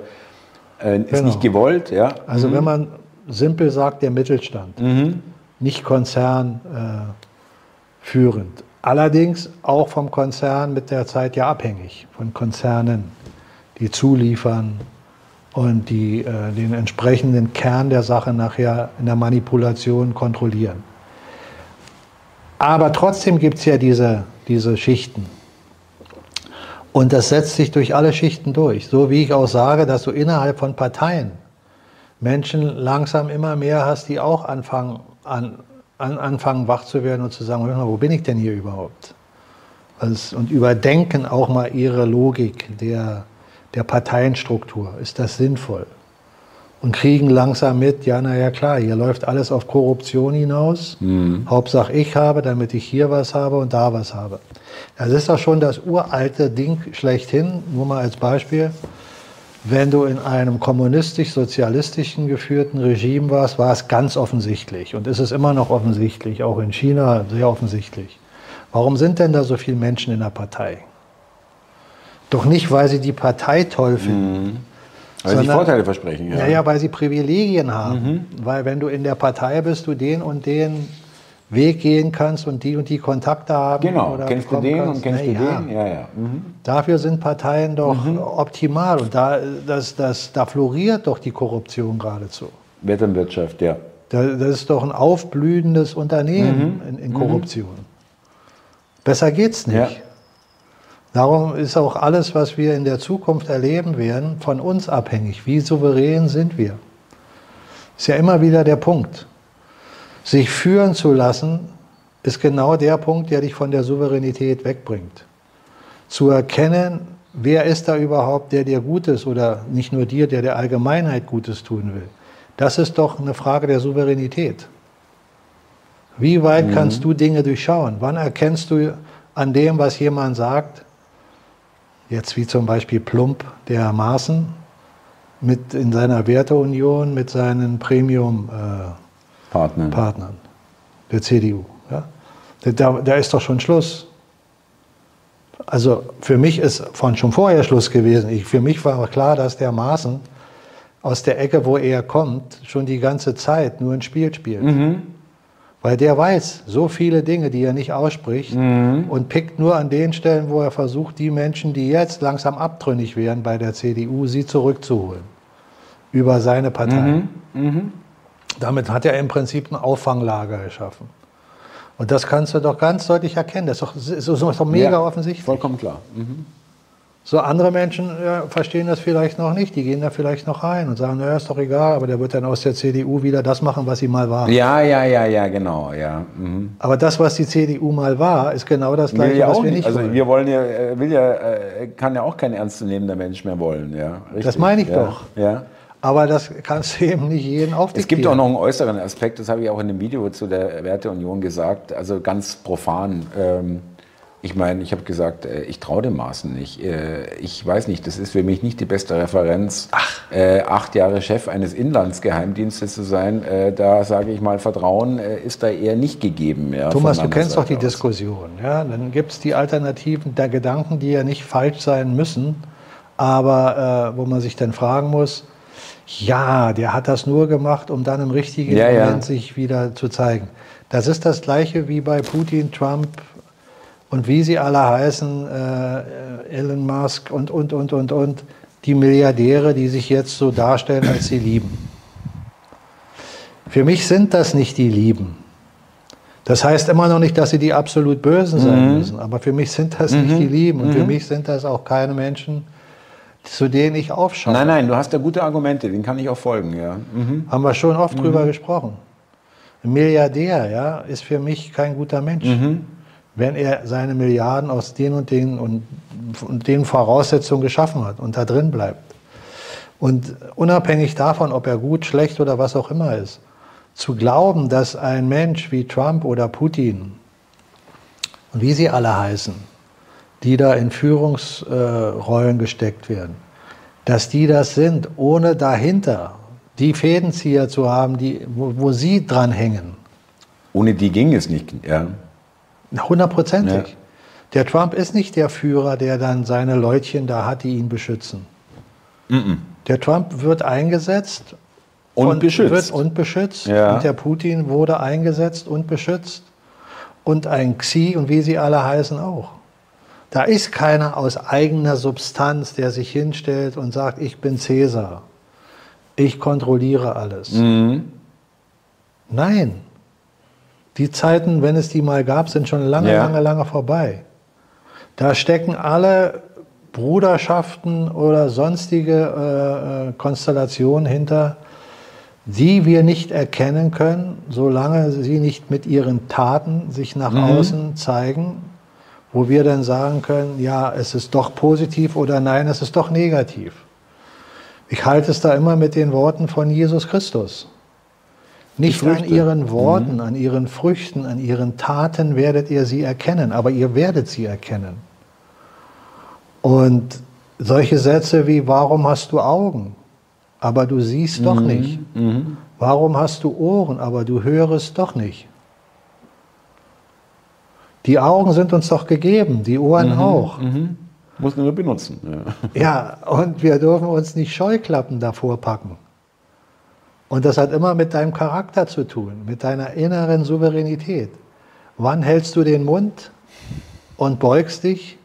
äh, ist genau. nicht gewollt. Ja? Also mhm. wenn man simpel sagt, der Mittelstand, mhm. nicht Konzern äh, führend. Allerdings auch vom Konzern mit der Zeit ja abhängig, von Konzernen, die zuliefern, und die äh, den entsprechenden Kern der Sache nachher in der Manipulation kontrollieren. Aber trotzdem gibt es ja diese, diese Schichten. Und das setzt sich durch alle Schichten durch. So wie ich auch sage, dass du innerhalb von Parteien Menschen langsam immer mehr hast, die auch anfangen, an, an, anfangen wach zu werden und zu sagen, wo bin ich denn hier überhaupt? Also, und überdenken auch mal ihre Logik der, der Parteienstruktur. Ist das sinnvoll? und kriegen langsam mit, ja, naja, klar, hier läuft alles auf Korruption hinaus. Mhm. Hauptsache ich habe, damit ich hier was habe und da was habe. Das ist doch schon das uralte Ding schlechthin, nur mal als Beispiel. Wenn du in einem kommunistisch-sozialistischen geführten Regime warst, war es ganz offensichtlich. Und ist es immer noch offensichtlich, auch in China sehr offensichtlich. Warum sind denn da so viele Menschen in der Partei? Doch nicht, weil sie die Partei toll finden. Mhm. Weil sie Vorteile versprechen, ja. Naja, weil sie Privilegien haben. Mhm. Weil wenn du in der Partei bist, du den und den Weg gehen kannst und die und die Kontakte haben. Genau, kennst du den kannst. und kennst Na, du ja. den? Ja, ja. Mhm. Dafür sind Parteien doch mhm. optimal und da, das, das, da floriert doch die Korruption geradezu. Wetternwirtschaft, ja. Das, das ist doch ein aufblühendes Unternehmen mhm. in, in, Korruption. Besser geht's nicht. Ja. Darum ist auch alles, was wir in der Zukunft erleben werden, von uns abhängig. Wie souverän sind wir? Ist ja immer wieder der Punkt. Sich führen zu lassen, ist genau der Punkt, der dich von der Souveränität wegbringt. Zu erkennen, wer ist da überhaupt, der dir Gutes oder nicht nur dir, der der Allgemeinheit Gutes tun will. Das ist doch eine Frage der Souveränität. Wie weit mhm. kannst du Dinge durchschauen? Wann erkennst du an dem, was jemand sagt, jetzt wie zum Beispiel Plump der Maßen mit in seiner Werteunion mit seinen Premium äh, Partnern. Partnern der CDU. Ja? Da, da ist doch schon Schluss. Also für mich ist von schon vorher Schluss gewesen. Ich, für mich war klar, dass der Maaßen aus der Ecke, wo er kommt, schon die ganze Zeit nur ein Spiel spielt. Mhm. Weil der weiß so viele Dinge, die er nicht ausspricht mhm. und pickt nur an den Stellen, wo er versucht, die Menschen, die jetzt langsam abtrünnig wären bei der CDU, sie zurückzuholen. Über seine Partei. Mhm. Damit hat er im Prinzip ein Auffanglager geschaffen. Und das kannst du doch ganz deutlich erkennen. Das ist doch, das ist doch mega ja, offensichtlich. Vollkommen klar. Mhm. So andere Menschen ja, verstehen das vielleicht noch nicht. Die gehen da vielleicht noch rein und sagen, naja, ist doch egal, aber der wird dann aus der CDU wieder das machen, was sie mal war. Ja, ja, ja, ja, genau, ja. Mhm. Aber das, was die CDU mal war, ist genau das Gleiche, ja was wir nicht also wollen. wir wollen ja, äh, will ja, äh, kann ja auch kein ernstzunehmender Mensch mehr wollen, ja. Richtig. Das meine ich doch. Ja. Aber das kannst du eben nicht jeden aufdiktieren. Es gibt auch noch einen äußeren Aspekt, das habe ich auch in dem Video zu der Werteunion gesagt, also ganz profan. Ähm, ich meine, ich habe gesagt, äh, ich traue dem Maßen nicht. Äh, ich weiß nicht, das ist für mich nicht die beste Referenz, Ach. Äh, acht Jahre Chef eines Inlandsgeheimdienstes zu sein. Da sage ich mal, Vertrauen ist da eher nicht gegeben. Ja, Thomas, du kennst doch die aus. Diskussion. Ja? Dann gibt es die Alternativen der Gedanken, die ja nicht falsch sein müssen, aber äh, wo man sich dann fragen muss, ja, der hat das nur gemacht, um dann im richtigen ja, Moment ja. sich wieder zu zeigen. Das ist das Gleiche wie bei Putin, Trump und wie sie alle heißen, äh, Elon Musk und, und, und, und, und, die Milliardäre, die sich jetzt so darstellen, als sie lieben. Für mich sind das nicht die Lieben. Das heißt immer noch nicht, dass sie die absolut Bösen sein mhm. müssen, aber für mich sind das mhm. nicht die Lieben und mhm. für mich sind das auch keine Menschen, zu denen ich aufschaue. Nein, nein, du hast da gute Argumente, denen kann ich auch folgen, ja. Mhm. Haben wir schon oft mhm. drüber gesprochen. Ein Milliardär, ja, ist für mich kein guter Mensch. Mhm. Wenn er seine Milliarden aus den und den und, und den Voraussetzungen geschaffen hat und da drin bleibt. Und unabhängig davon, ob er gut, schlecht oder was auch immer ist, zu glauben, dass ein Mensch wie Trump oder Putin und wie sie alle heißen, die da in Führungsrollen gesteckt werden, dass die das sind, ohne dahinter die Fädenzieher zu haben, die, wo, wo sie dran hängen. Ohne die ging es nicht, ja. Hundertprozentig. Ja. Der Trump ist nicht der Führer, der dann seine Leutchen da hat, die ihn beschützen. Mm -mm. Der Trump wird eingesetzt und, beschützt. Wird und beschützt. Ja. Und der Putin wurde eingesetzt und beschützt. Und ein Xi und wie sie alle heißen auch. Da ist keiner aus eigener Substanz, der sich hinstellt und sagt, ich bin Cäsar. Ich kontrolliere alles. Mhm. Nein. Die Zeiten, wenn es die mal gab, sind schon lange, ja. lange, lange vorbei. Da stecken alle Bruderschaften oder sonstige äh, äh Konstellationen hinter, die wir nicht erkennen können, solange sie nicht mit ihren Taten sich nach mhm. außen zeigen wo wir dann sagen können, ja, es ist doch positiv oder nein, es ist doch negativ. Ich halte es da immer mit den Worten von Jesus Christus. Nicht an ihren Worten, mhm. an ihren Früchten, an ihren Taten werdet ihr sie erkennen, aber ihr werdet sie erkennen. Und solche Sätze wie, warum hast du Augen, aber du siehst doch mhm. nicht? Mhm. Warum hast du Ohren, aber du hörst doch nicht? Die Augen sind uns doch gegeben, die Ohren mhm. auch. Mhm. Muss nur benutzen. Ja. ja, und wir dürfen uns nicht Scheuklappen davor packen. Und das hat immer mit deinem Charakter zu tun, mit deiner inneren Souveränität. Wann hältst du den Mund und beugst dich,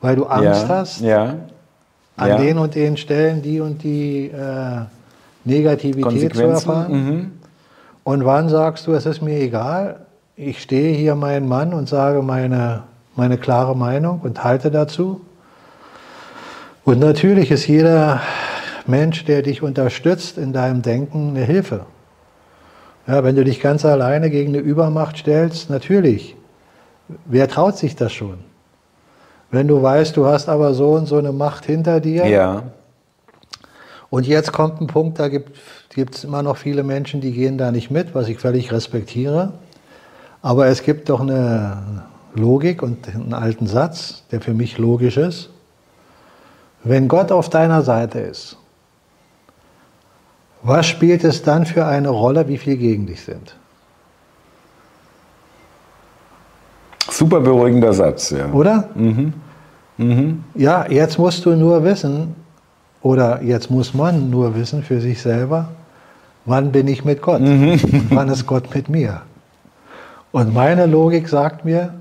weil du Angst ja, hast? Ja. An ja. den und den Stellen die und die äh, Negativität zu erfahren? Mhm. Und wann sagst du, es ist mir egal, ich stehe hier mein Mann und sage meine, meine klare Meinung und halte dazu? Und natürlich ist jeder Mensch, der dich unterstützt in deinem Denken, eine Hilfe. Ja, wenn du dich ganz alleine gegen eine Übermacht stellst, natürlich. Wer traut sich das schon? Wenn du weißt, du hast aber so und so eine Macht hinter dir. Ja. Und jetzt kommt ein Punkt, da gibt es immer noch viele Menschen, die gehen da nicht mit, was ich völlig respektiere. Aber es gibt doch eine Logik und einen alten Satz, der für mich logisch ist. Wenn Gott auf deiner Seite ist, was spielt es dann für eine Rolle, wie viel gegen dich sind? Super beruhigender Satz, ja. Oder? Mhm. Mhm. Ja, jetzt musst du nur wissen, oder jetzt muss man nur wissen für sich selber, wann bin ich mit Gott? Mhm. wann ist Gott mit mir? Und meine Logik sagt mir,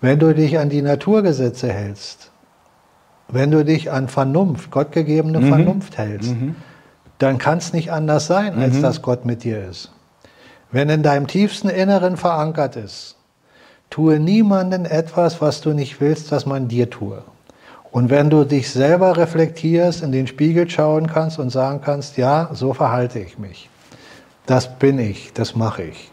wenn du dich an die Naturgesetze hältst, wenn du dich an Vernunft, gottgegebene mhm. Vernunft hältst, mhm. dann kann es nicht anders sein, als mhm. dass Gott mit dir ist. Wenn in deinem tiefsten Inneren verankert ist, tue niemanden etwas, was du nicht willst, dass man dir tue. Und wenn du dich selber reflektierst, in den Spiegel schauen kannst und sagen kannst, ja, so verhalte ich mich. Das bin ich, das mache ich.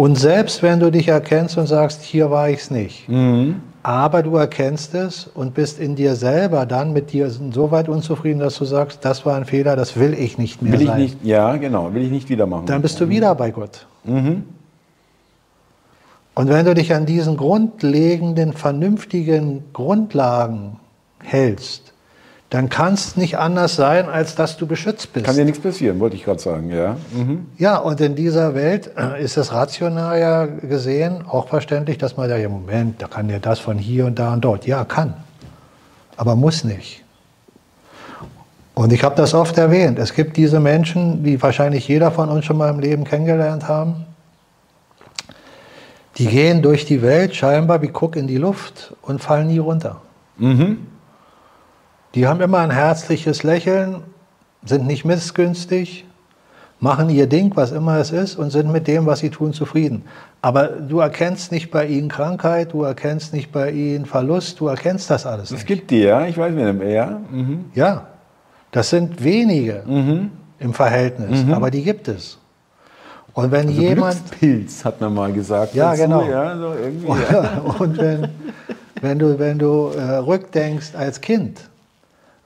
Und selbst wenn du dich erkennst und sagst, hier war ich es nicht, mhm. aber du erkennst es und bist in dir selber dann mit dir so weit unzufrieden, dass du sagst, das war ein Fehler, das will ich nicht mehr will sein. Ich nicht, ja, genau, will ich nicht wieder machen. Dann bist du wieder bei Gott. Mhm. Und wenn du dich an diesen grundlegenden, vernünftigen Grundlagen hältst, dann kann es nicht anders sein, als dass du beschützt bist. Kann dir nichts passieren, wollte ich gerade sagen, ja. Mhm. Ja, und in dieser Welt äh, ist es rational ja gesehen auch verständlich, dass man da, ja, Moment, da kann ja das von hier und da und dort. Ja, kann. Aber muss nicht. Und ich habe das oft erwähnt. Es gibt diese Menschen, die wahrscheinlich jeder von uns schon mal im Leben kennengelernt haben. Die gehen durch die Welt scheinbar wie Guck in die Luft und fallen nie runter. Mhm. Die haben immer ein herzliches Lächeln, sind nicht missgünstig, machen ihr Ding, was immer es ist, und sind mit dem, was sie tun, zufrieden. Aber du erkennst nicht bei ihnen Krankheit, du erkennst nicht bei ihnen Verlust, du erkennst das alles. Es gibt die, ja, ich weiß nicht ja. Mhm. Ja, das sind wenige mhm. im Verhältnis, mhm. aber die gibt es. Und wenn also jemand. Pilz hat man mal gesagt. Ja, dazu, genau. Ja, so und, ja. und wenn, wenn du, wenn du äh, rückdenkst als Kind,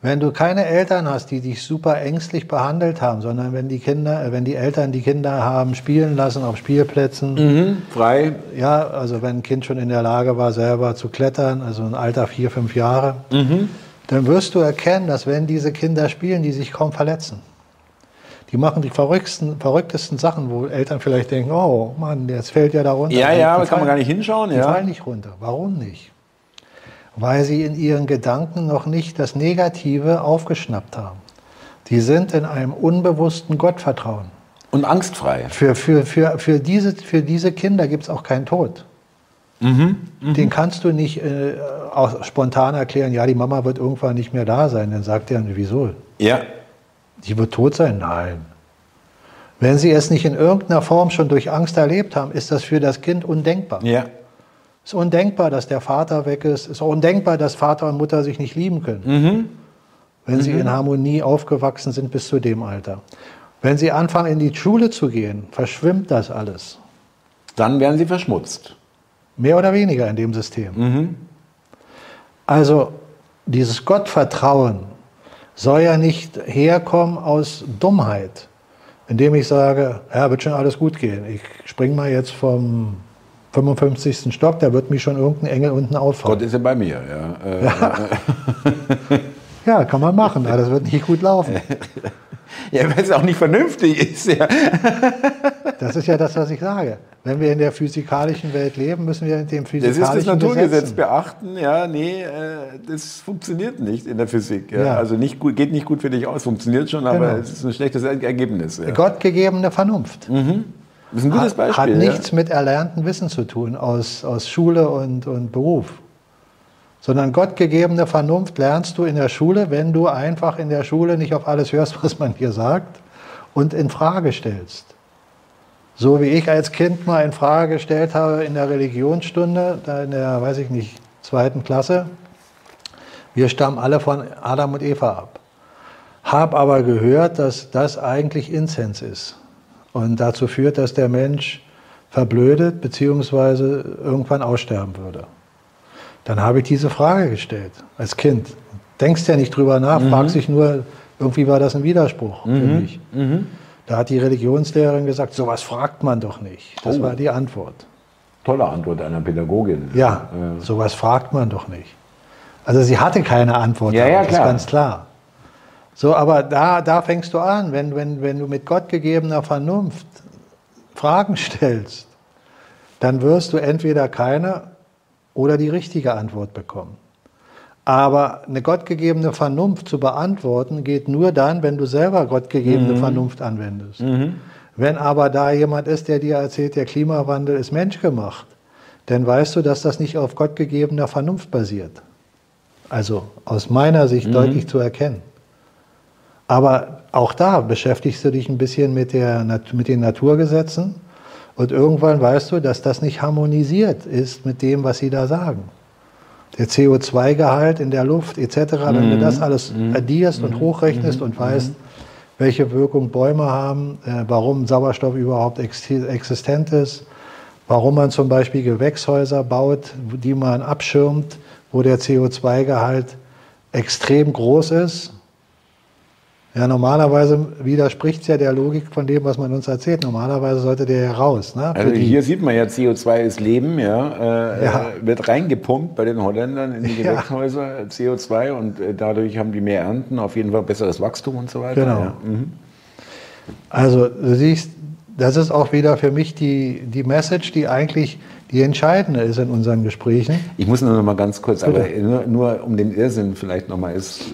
wenn du keine Eltern hast, die dich super ängstlich behandelt haben, sondern wenn die Kinder, wenn die Eltern die Kinder haben spielen lassen auf Spielplätzen, mhm, frei. Ja, also wenn ein Kind schon in der Lage war, selber zu klettern, also ein Alter vier, fünf Jahre, mhm. dann wirst du erkennen, dass wenn diese Kinder spielen, die sich kaum verletzen. Die machen die verrücktesten, verrücktesten Sachen, wo Eltern vielleicht denken, oh Mann, jetzt fällt ja da runter. Ja, ja, aber kann man gar nicht hinschauen. Die ja. fallen nicht runter. Warum nicht? Weil sie in ihren Gedanken noch nicht das Negative aufgeschnappt haben. Die sind in einem unbewussten Gottvertrauen. Und angstfrei. Für, für, für, für, diese, für diese Kinder gibt es auch keinen Tod. Mhm, mh. Den kannst du nicht äh, auch spontan erklären, ja, die Mama wird irgendwann nicht mehr da sein. Dann sagt er, wieso? Ja. Die wird tot sein? Nein. Wenn sie es nicht in irgendeiner Form schon durch Angst erlebt haben, ist das für das Kind undenkbar. Ja. Es ist undenkbar, dass der Vater weg ist. Es ist undenkbar, dass Vater und Mutter sich nicht lieben können. Mhm. Wenn mhm. sie in Harmonie aufgewachsen sind bis zu dem Alter. Wenn sie anfangen, in die Schule zu gehen, verschwimmt das alles. Dann werden sie verschmutzt. Mehr oder weniger in dem System. Mhm. Also dieses Gottvertrauen, soll ja nicht herkommen aus Dummheit, indem ich sage, ja, wird schon alles gut gehen. Ich springe mal jetzt vom 55. Stock, da wird mich schon irgendein Engel unten auffangen. Gott ist ja bei mir, ja. Äh, ja. ja, kann man machen, aber das wird nicht gut laufen. Ja, weil es auch nicht vernünftig ist. Ja. Das ist ja das, was ich sage. Wenn wir in der physikalischen Welt leben, müssen wir in dem physikalischen Das ist das Naturgesetz Gesetzen. beachten. Ja, nee, äh, das funktioniert nicht in der Physik. Ja. Ja. Also nicht gut, geht nicht gut für dich aus, funktioniert schon, aber Genau. es ist ein schlechtes Ergebnis. Ja. Gottgegebene Vernunft. Das ist ein gutes hat, Beispiel. hat ja. nichts mit erlerntem Wissen zu tun aus, aus Schule und, und Beruf. Sondern gottgegebene Vernunft lernst du in der Schule, wenn du einfach in der Schule nicht auf alles hörst, was man dir sagt und in Frage stellst. So wie ich als Kind mal in Frage gestellt habe in der Religionsstunde, da in der, weiß ich nicht, zweiten Klasse. Wir stammen alle von Adam und Eva ab. Hab aber gehört, dass das eigentlich Inzens ist und dazu führt, dass der Mensch verblödet bzw. irgendwann aussterben würde. Dann habe ich diese Frage gestellt als Kind. Denkst ja nicht drüber nach, fragst dich nur, irgendwie war das ein Widerspruch für mich. Da hat die Religionslehrerin gesagt, sowas fragt man doch nicht. Das Oh. war die Antwort. Tolle Antwort einer Pädagogin. Ja, sowas fragt man doch nicht. Also sie hatte keine Antwort, Ja, ja, das ist ganz klar. So, aber da, da fängst du an, wenn, wenn, wenn du mit gottgegebener Vernunft Fragen stellst, dann wirst du entweder keine oder die richtige Antwort bekommen. Aber eine gottgegebene Vernunft zu beantworten geht nur dann, wenn du selber gottgegebene Vernunft anwendest. Wenn aber da jemand ist, der dir erzählt, der Klimawandel ist menschgemacht, dann weißt du, dass das nicht auf gottgegebener Vernunft basiert. Also aus meiner Sicht deutlich zu erkennen. Aber auch da beschäftigst du dich ein bisschen mit, der, mit den Naturgesetzen und irgendwann weißt du, dass das nicht harmonisiert ist mit dem, was sie da sagen. Der CO2-Gehalt in der Luft etc., wenn du das alles addierst und hochrechnest und weißt, welche Wirkung Bäume haben, äh, warum Sauerstoff überhaupt exi- existent ist, warum man zum Beispiel Gewächshäuser baut, die man abschirmt, wo der CO2-Gehalt extrem groß ist. Ja, normalerweise widerspricht es ja der Logik von dem, was man uns erzählt. Normalerweise sollte der ja raus. Ne? Also hier sieht man ja, CO2 ist Leben, ja, äh, Ja. Äh, wird reingepumpt bei den Holländern in die Ja. Gewächshäuser, CO2 und äh, dadurch haben die mehr Ernten, auf jeden Fall besseres Wachstum und so weiter. Genau. Ja. Mhm. Also du siehst, das ist auch wieder für mich die, die Message, die eigentlich die entscheidende ist in unseren Gesprächen. Ich muss nur noch mal ganz kurz, Bitte. aber nur, nur um den Irrsinn vielleicht noch mal ist, äh,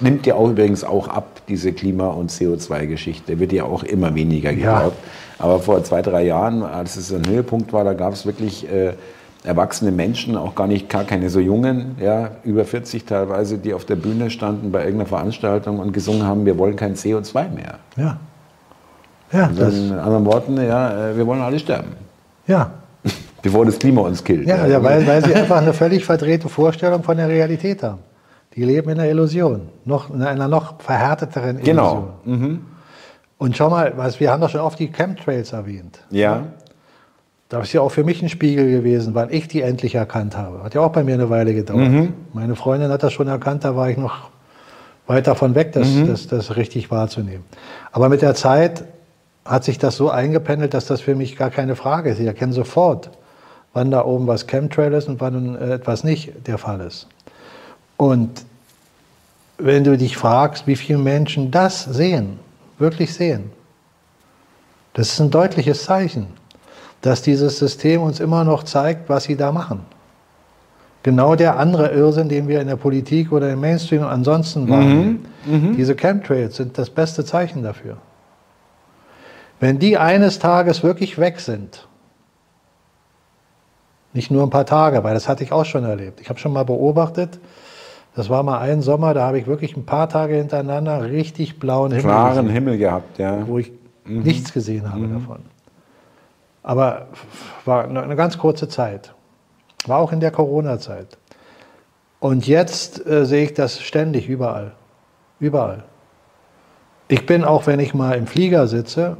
nimmt ja auch übrigens auch ab, diese Klima- und CO2-Geschichte, wird ja auch immer weniger Ja. geglaubt. Aber vor zwei, drei Jahren, als es ein Höhepunkt war, da gab es wirklich äh, erwachsene Menschen, auch gar nicht, gar keine so jungen, ja, über 40 teilweise, die auf der Bühne standen bei irgendeiner Veranstaltung und gesungen haben, wir wollen kein CO2 mehr. Ja. Ja, Also in anderen Worten, ja, äh, wir wollen alle sterben, ja. Bevor das Klima uns killt. ja, ja weil, weil sie einfach eine völlig verdrehte Vorstellung von der Realität haben. Die leben in einer Illusion, noch, in einer noch verhärteteren Illusion. Genau. Mhm. Und schau mal, was, wir haben doch schon oft die Chemtrails erwähnt. Ja. Das ist ja auch für mich ein Spiegel gewesen, weil ich die endlich erkannt habe. Hat ja auch bei mir eine Weile gedauert. Meine Freundin hat das schon erkannt, da war ich noch weit davon weg, das, das, das richtig wahrzunehmen. Aber mit der Zeit hat sich das so eingependelt, dass das für mich gar keine Frage ist. Ich erkenne sofort, wann da oben was Chemtrail ist und wann äh, etwas nicht der Fall ist. Und wenn du dich fragst, wie viele Menschen das sehen, wirklich sehen, das ist ein deutliches Zeichen, dass dieses System uns immer noch zeigt, was sie da machen. Genau der andere Irrsinn, den wir in der Politik oder im Mainstream und ansonsten wahrnehmen. Diese Chemtrails sind das beste Zeichen dafür. Wenn die eines Tages wirklich weg sind, nicht nur ein paar Tage, weil das hatte ich auch schon erlebt. Ich habe schon mal beobachtet, das war mal ein Sommer, da habe ich wirklich ein paar Tage hintereinander richtig blauen Himmel Klaren gesehen Himmel gehabt, ja. wo ich nichts gesehen habe davon. Aber war eine eine ganz kurze Zeit. War auch in der Corona-Zeit. Und jetzt äh, sehe ich das ständig überall. Überall. Ich bin auch, wenn ich mal im Flieger sitze,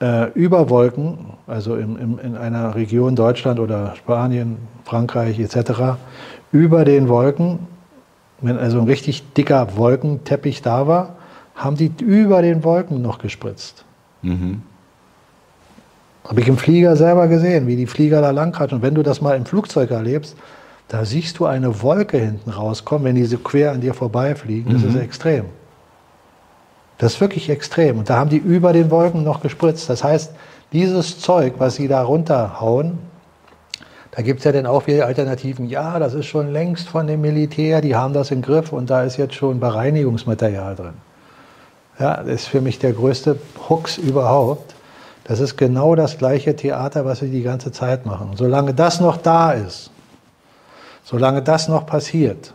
äh, über Wolken, also im, im, in einer Region Deutschland oder Spanien, Frankreich etc., über den Wolken wenn also ein richtig dicker Wolkenteppich da war, haben die über den Wolken noch gespritzt. Mhm. Habe ich im Flieger selber gesehen, wie die Flieger da lang Und wenn du das mal im Flugzeug erlebst, da siehst du eine Wolke hinten rauskommen, wenn die so quer an dir vorbeifliegen. Das mhm. ist extrem. Das ist wirklich extrem. Und da haben die über den Wolken noch gespritzt. Das heißt, dieses Zeug, was sie da runterhauen, da gibt es ja dann auch wieder Alternativen. Ja, das ist schon längst von dem Militär, die haben das im Griff und da ist jetzt schon Bereinigungsmaterial drin. Ja, das ist für mich der größte Hux überhaupt. Das ist genau das gleiche Theater, was sie die ganze Zeit machen. Solange das noch da ist, solange das noch passiert,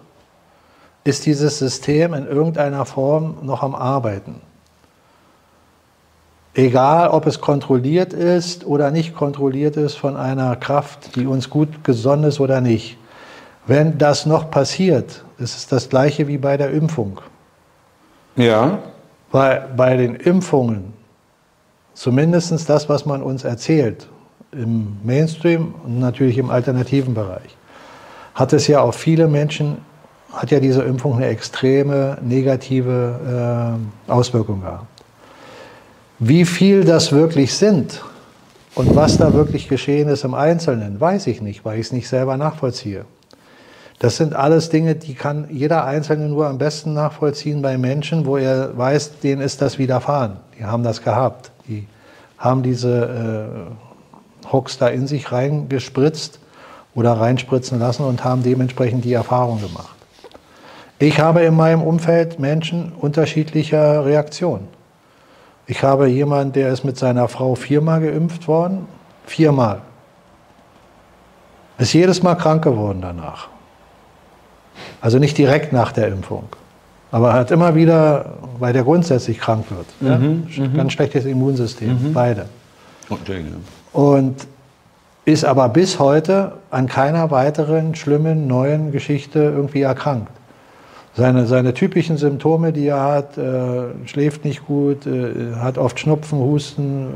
ist dieses System in irgendeiner Form noch am Arbeiten. Egal, ob es kontrolliert ist oder nicht kontrolliert ist von einer Kraft, die uns gut gesonnen ist oder nicht. Wenn das noch passiert, ist es das gleiche wie bei der Impfung. Ja. Weil bei den Impfungen, zumindest das, was man uns erzählt, im Mainstream und natürlich im alternativen Bereich, hat es ja auf viele Menschen, hat ja diese Impfung eine extreme negative äh, Auswirkung gehabt. Wie viel das wirklich sind und was da wirklich geschehen ist im Einzelnen, weiß ich nicht, weil ich es nicht selber nachvollziehe. Das sind alles Dinge, die kann jeder Einzelne nur am besten nachvollziehen bei Menschen, wo er weiß, denen ist das widerfahren. Die haben das gehabt. Die haben diese äh, Hooks da in sich reingespritzt oder reinspritzen lassen und haben dementsprechend die Erfahrung gemacht. Ich habe in meinem Umfeld Menschen unterschiedlicher Reaktionen. Ich habe jemanden, der ist mit seiner Frau viermal geimpft worden. Viermal. Ist jedes Mal krank geworden danach. Also nicht direkt nach der Impfung. Aber hat immer wieder, weil der grundsätzlich krank wird. Mhm, ja? Mhm. Ganz schlechtes Immunsystem, mhm. beide. Und ist aber bis heute an keiner weiteren schlimmen neuen Geschichte irgendwie erkrankt seine, seine typischen Symptome, die er hat, äh, schläft nicht gut, äh, hat oft Schnupfen, Husten, äh,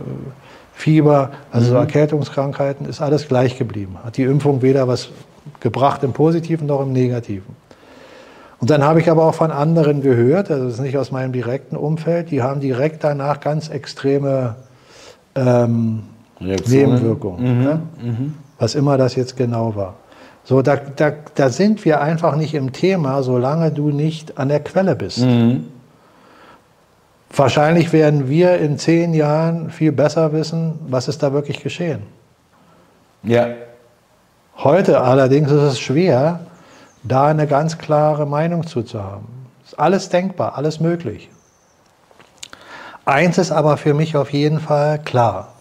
Fieber, also mhm. Erkältungskrankheiten, ist alles gleich geblieben. Hat die Impfung weder was gebracht im Positiven noch im Negativen. Und dann habe ich aber auch von anderen gehört, also das ist nicht aus meinem direkten Umfeld, die haben direkt danach ganz extreme ähm, Nebenwirkungen. Mhm. Ne? Mhm. Was immer das jetzt genau war. So, da, da, da sind wir einfach nicht im Thema, solange du nicht an der Quelle bist. Mhm. Wahrscheinlich werden wir in zehn Jahren viel besser wissen, was ist da wirklich geschehen. Ja. Heute allerdings ist es schwer, da eine ganz klare Meinung zu, zu haben. Ist alles denkbar, alles möglich. Eins ist aber für mich auf jeden Fall klar.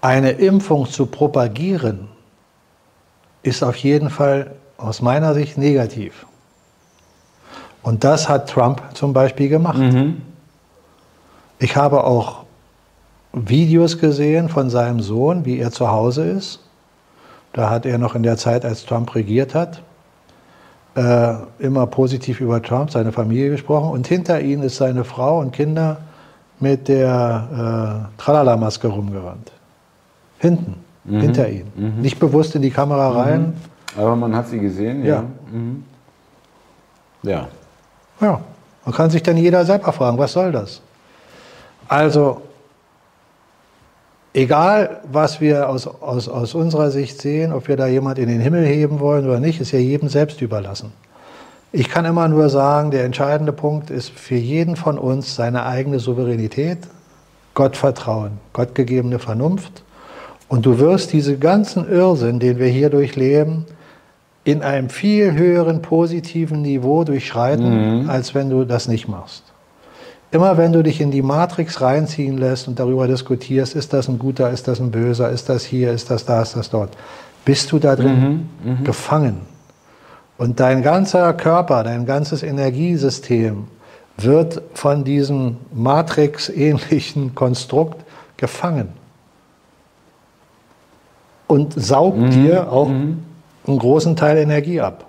Eine Impfung zu propagieren, ist auf jeden Fall aus meiner Sicht negativ. Und das hat Trump zum Beispiel gemacht. Mhm. Ich habe auch Videos gesehen von seinem Sohn, wie er zu Hause ist. Da hat er noch in der Zeit, als Trump regiert hat, äh, immer positiv über Trump, seine Familie gesprochen. Und hinter ihm ist seine Frau und Kinder mit der äh, Tralala-Maske rumgerannt. Hinten mhm. hinter ihm. Mhm. Nicht bewusst in die Kamera mhm. rein. Aber man hat sie gesehen, ja. Ja. Mhm. ja. Ja. Man kann sich dann jeder selber fragen, was soll das? Also, egal was wir aus, aus, aus unserer Sicht sehen, ob wir da jemand in den Himmel heben wollen oder nicht, ist ja jedem selbst überlassen. Ich kann immer nur sagen, der entscheidende Punkt ist für jeden von uns seine eigene Souveränität, Gottvertrauen, gottgegebene Vernunft und du wirst diesen ganzen Irrsinn, den wir hier durchleben, in einem viel höheren positiven Niveau durchschreiten, mhm. als wenn du das nicht machst. Immer wenn du dich in die Matrix reinziehen lässt und darüber diskutierst, ist das ein guter, ist das ein böser, ist das hier, ist das da, ist das dort, bist du da drin mhm. Mhm. gefangen. Und dein ganzer Körper, dein ganzes Energiesystem wird von diesem Matrix-ähnlichen Konstrukt gefangen und saugt mhm. dir auch mhm. einen großen Teil Energie ab.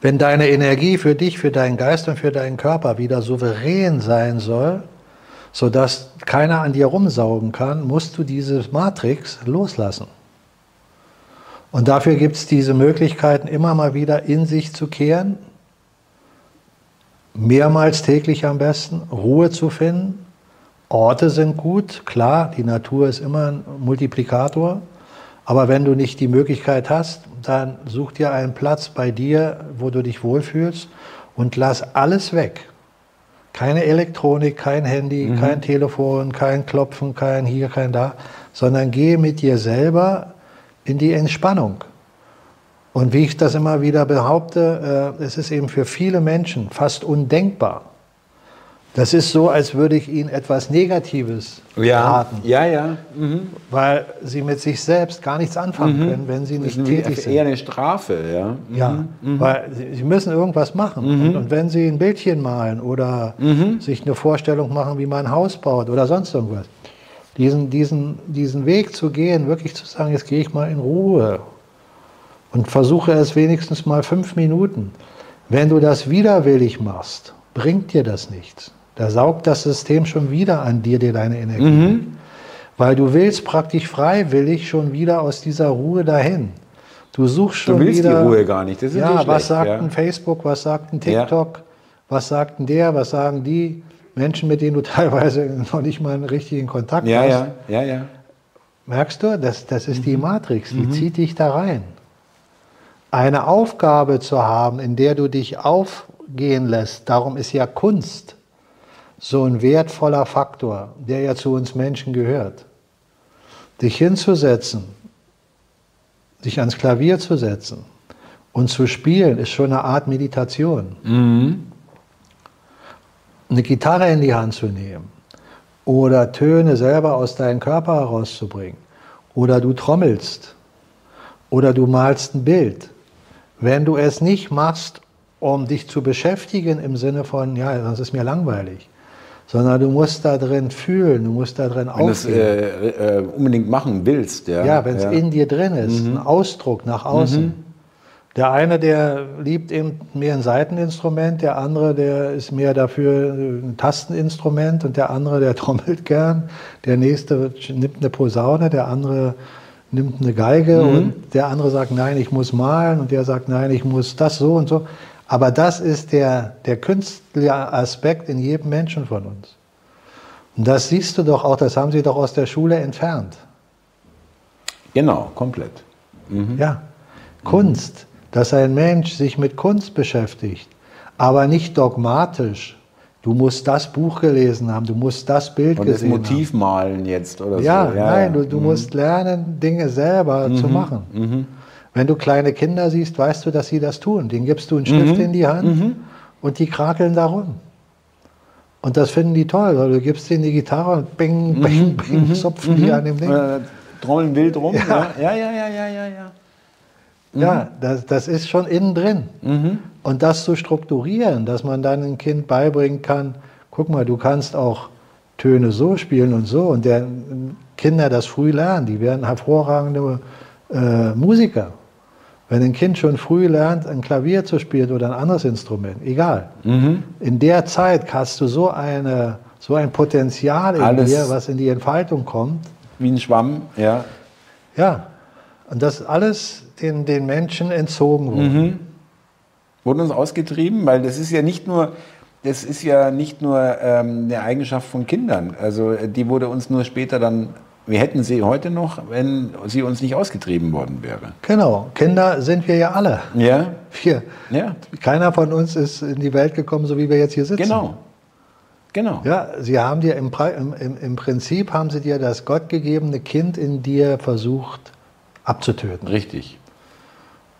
Wenn deine Energie für dich, für deinen Geist und für deinen Körper wieder souverän sein soll, sodass keiner an dir rumsaugen kann, musst du diese Matrix loslassen. Und dafür gibt es diese Möglichkeiten, immer mal wieder in sich zu kehren, mehrmals täglich am besten, Ruhe zu finden. Orte sind gut, klar, die Natur ist immer ein Multiplikator. Aber wenn du nicht die Möglichkeit hast, dann such dir einen Platz bei dir, wo du dich wohlfühlst und lass alles weg. Keine Elektronik, kein Handy, mhm. kein Telefon, kein Klopfen, kein hier, kein da, sondern gehe mit dir selber in die Entspannung. Und wie ich das immer wieder behaupte, äh, es ist eben für viele Menschen fast undenkbar, das ist so, als würde ich ihnen etwas Negatives ja. raten. Ja, ja. Mhm. Weil sie mit sich selbst gar nichts anfangen mhm. können, wenn sie nicht tätig sind. Eher eine Strafe, ja. Mhm. Ja, mhm. weil sie müssen irgendwas machen. Und, mhm. und, wenn sie ein Bildchen malen oder mhm. sich eine Vorstellung machen, wie man ein Haus baut oder sonst irgendwas, diesen, diesen, diesen Weg zu gehen, wirklich zu sagen, jetzt gehe ich mal in Ruhe und versuche es wenigstens mal fünf Minuten. Wenn du das widerwillig machst, bringt dir das nichts. Da saugt das System schon wieder an dir, dir deine Energie. Mhm. Weil du willst praktisch freiwillig schon wieder aus dieser Ruhe dahin. Du suchst schon du willst wieder. die Ruhe gar nicht. Das ist ja, schlecht, was sagt ja. ein Facebook, was sagt ein TikTok, ja. was sagt ein der, was sagen die Menschen, mit denen du teilweise noch nicht mal einen richtigen Kontakt ja, hast. Ja, ja, ja. Merkst du, das, das ist mhm. die Matrix, die mhm. zieht dich da rein. Eine Aufgabe zu haben, in der du dich aufgehen lässt, darum ist ja Kunst so ein wertvoller Faktor, der ja zu uns Menschen gehört. Dich hinzusetzen, dich ans Klavier zu setzen und zu spielen, ist schon eine Art Meditation. Mhm. Eine Gitarre in die Hand zu nehmen oder Töne selber aus deinem Körper herauszubringen oder du trommelst oder du malst ein Bild. Wenn du es nicht machst, um dich zu beschäftigen im Sinne von, ja, sonst ist mir langweilig, sondern du musst da drin fühlen, du musst da drin Wenn du es äh, äh, unbedingt machen willst. Ja, ja wenn es ja. in dir drin ist, mhm. ein Ausdruck nach außen. Mhm. Der eine, der liebt eben mehr ein Seiteninstrument, der andere, der ist mehr dafür ein Tasteninstrument und der andere, der trommelt gern. Der nächste nimmt eine Posaune, der andere nimmt eine Geige mhm. und der andere sagt, nein, ich muss malen und der sagt, nein, ich muss das so und so. Aber das ist der, der künstliche Aspekt in jedem Menschen von uns. Und das siehst du doch auch, das haben sie doch aus der Schule entfernt. Genau, komplett. Mhm. Ja, Kunst, dass ein Mensch sich mit Kunst beschäftigt, aber nicht dogmatisch. Du musst das Buch gelesen haben, du musst das Bild Und gesehen das Motiv haben. malen jetzt oder ja, so. Ja, nein, du, du mhm. musst lernen, Dinge selber mhm. zu machen. Mhm. Wenn du kleine Kinder siehst, weißt du, dass sie das tun. Den gibst du einen Stift mhm. in die Hand mhm. und die krakeln da rum. Und das finden die toll, weil du gibst ihnen die Gitarre und bing, bing, mhm. bing, mhm. zupfen die mhm. an dem Ding. Äh, trommeln wild rum. Ja, ja, ja, ja, ja, ja. Ja, ja das, das ist schon innen drin. Und das zu strukturieren, dass man dann ein Kind beibringen kann, guck mal, du kannst auch Töne so spielen und so. Und der Kinder das früh lernen, die werden hervorragende äh, Musiker. Wenn ein Kind schon früh lernt, ein Klavier zu spielen oder ein anderes Instrument, egal. Mhm. In der Zeit hast du so, eine, so ein Potenzial in Alles dir, was in die Entfaltung kommt. Wie ein Schwamm, ja. Ja, und das alles den, den Menschen entzogen wurde. Mhm. Wurde uns ausgetrieben, weil das ist ja nicht nur, das ist ja nicht nur ähm, eine Eigenschaft von Kindern. Also die wurde uns nur später dann wir hätten sie heute noch, wenn sie uns nicht ausgetrieben worden wäre. Genau, Kinder sind wir ja alle. Ja. Wir. Ja. Keiner von uns ist in die Welt gekommen, so wie wir jetzt hier sitzen. Genau. Genau. Ja, sie haben dir im, im, im Prinzip haben sie dir das gottgegebene Kind in dir versucht abzutöten. Richtig.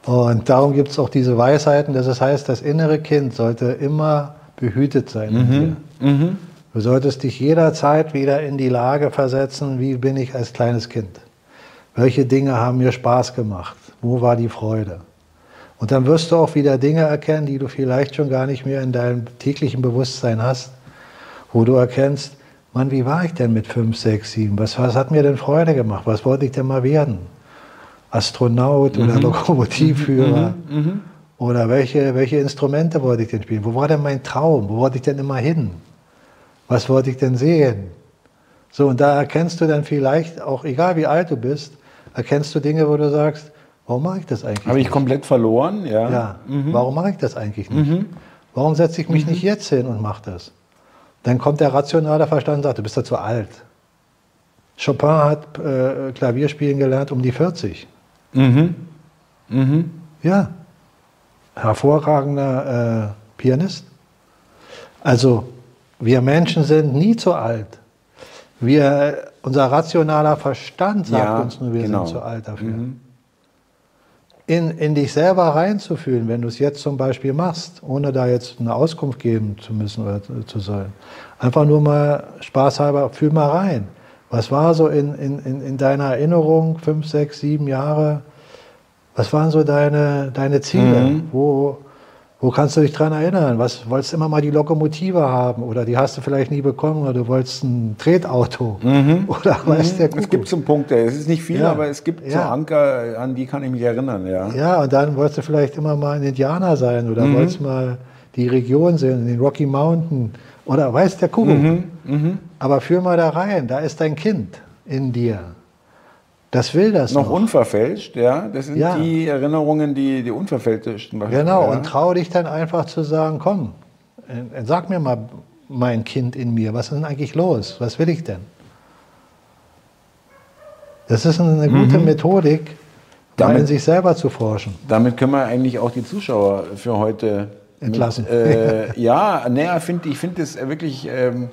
Und darum gibt es auch diese Weisheiten, dass es heißt, das innere Kind sollte immer behütet sein mhm. in dir. Mhm. Du solltest dich jederzeit wieder in die Lage versetzen, wie bin ich als kleines Kind? Welche Dinge haben mir Spaß gemacht? Wo war die Freude? Und dann wirst du auch wieder Dinge erkennen, die du vielleicht schon gar nicht mehr in deinem täglichen Bewusstsein hast, wo du erkennst, Mann, wie war ich denn mit 5, 6, 7? Was, was hat mir denn Freude gemacht? Was wollte ich denn mal werden? Astronaut mhm. oder Lokomotivführer? Mhm. Mhm. Oder welche, welche Instrumente wollte ich denn spielen? Wo war denn mein Traum? Wo wollte ich denn immer hin? Was wollte ich denn sehen? So, und da erkennst du dann vielleicht, auch egal wie alt du bist, erkennst du Dinge, wo du sagst, Warum mache ich das eigentlich Habe ich nicht? komplett verloren, ja. Ja, warum mache ich das eigentlich nicht? Warum setze ich mich nicht jetzt hin und mache das? Dann kommt der rationale Verstand und sagt, du bist ja zu alt. Chopin hat äh, Klavierspielen gelernt um die 40. Ja, hervorragender äh, Pianist. Also wir Menschen sind nie zu alt. Wir, unser rationaler Verstand sagt Ja, uns nur, wir genau. sind zu alt dafür. In, in dich selber reinzufühlen, wenn du es jetzt zum Beispiel machst, ohne da jetzt eine Auskunft geben zu müssen oder zu, sollen. Einfach nur mal spaßhalber, fühl mal rein. Was war so in, in, in, in deiner Erinnerung, fünf, sechs, sieben Jahre? Was waren so deine, deine Ziele? Mhm. Wo, wo kannst du dich dran erinnern? Was wolltest du immer mal die Lokomotive haben? Oder die hast du vielleicht nie bekommen oder du wolltest ein Tretauto? Oder weiß der Mhm. Es Kuckuck. gibt so Punkte, es ist nicht viel, Ja. aber es gibt so Ja. Anker, an die kann ich mich erinnern, ja. Ja, und dann wolltest du vielleicht immer mal ein Indianer sein oder Mhm. wolltest mal die Region sehen, den Rocky Mountain oder weiß der Kuckuck. Mhm, Aber führ mal da rein, da ist dein Kind in dir. Das will das Noch noch. unverfälscht, ja. Das sind Ja. die Erinnerungen, die, die unverfälschten. Genau, ja. und trau dich dann einfach zu sagen, komm, äh, sag mir mal, mein Kind in mir, was ist denn eigentlich los? Was will ich denn? Das ist eine gute Methodik, mal Damit- in sich selber zu forschen. Damit können wir eigentlich auch die Zuschauer für heute Entlassen. Mit, äh, ja, naja, find, ich finde es wirklich, ähm,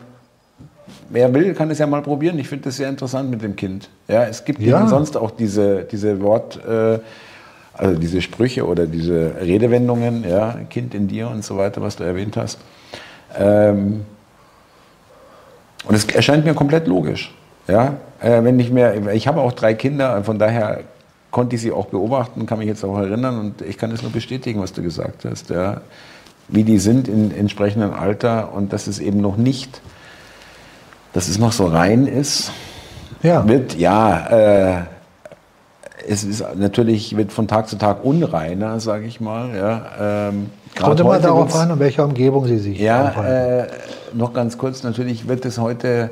wer will, kann es ja mal probieren. Ich finde es sehr interessant mit dem Kind. Ja, es gibt Ja. sonst auch diese, diese Wort, äh, also diese Sprüche oder diese Redewendungen, ja, Kind in dir und so weiter, was du erwähnt hast. Ähm, und es erscheint mir komplett logisch. Ja, äh, wenn ich mehr, ich habe auch drei Kinder, von daher konnte ich sie auch beobachten, kann mich jetzt auch erinnern und ich kann es nur bestätigen, was du gesagt hast. Ja, wie die sind in entsprechendem Alter und dass es eben noch nicht, dass es noch so rein ist, Ja, wird ja. Äh, es ist natürlich wird von Tag zu Tag unreiner, sage ich mal. Ja, ähm, kommt immer darauf an, in welcher Umgebung sie sich ja, aufhalten. äh, noch ganz kurz, natürlich wird es heute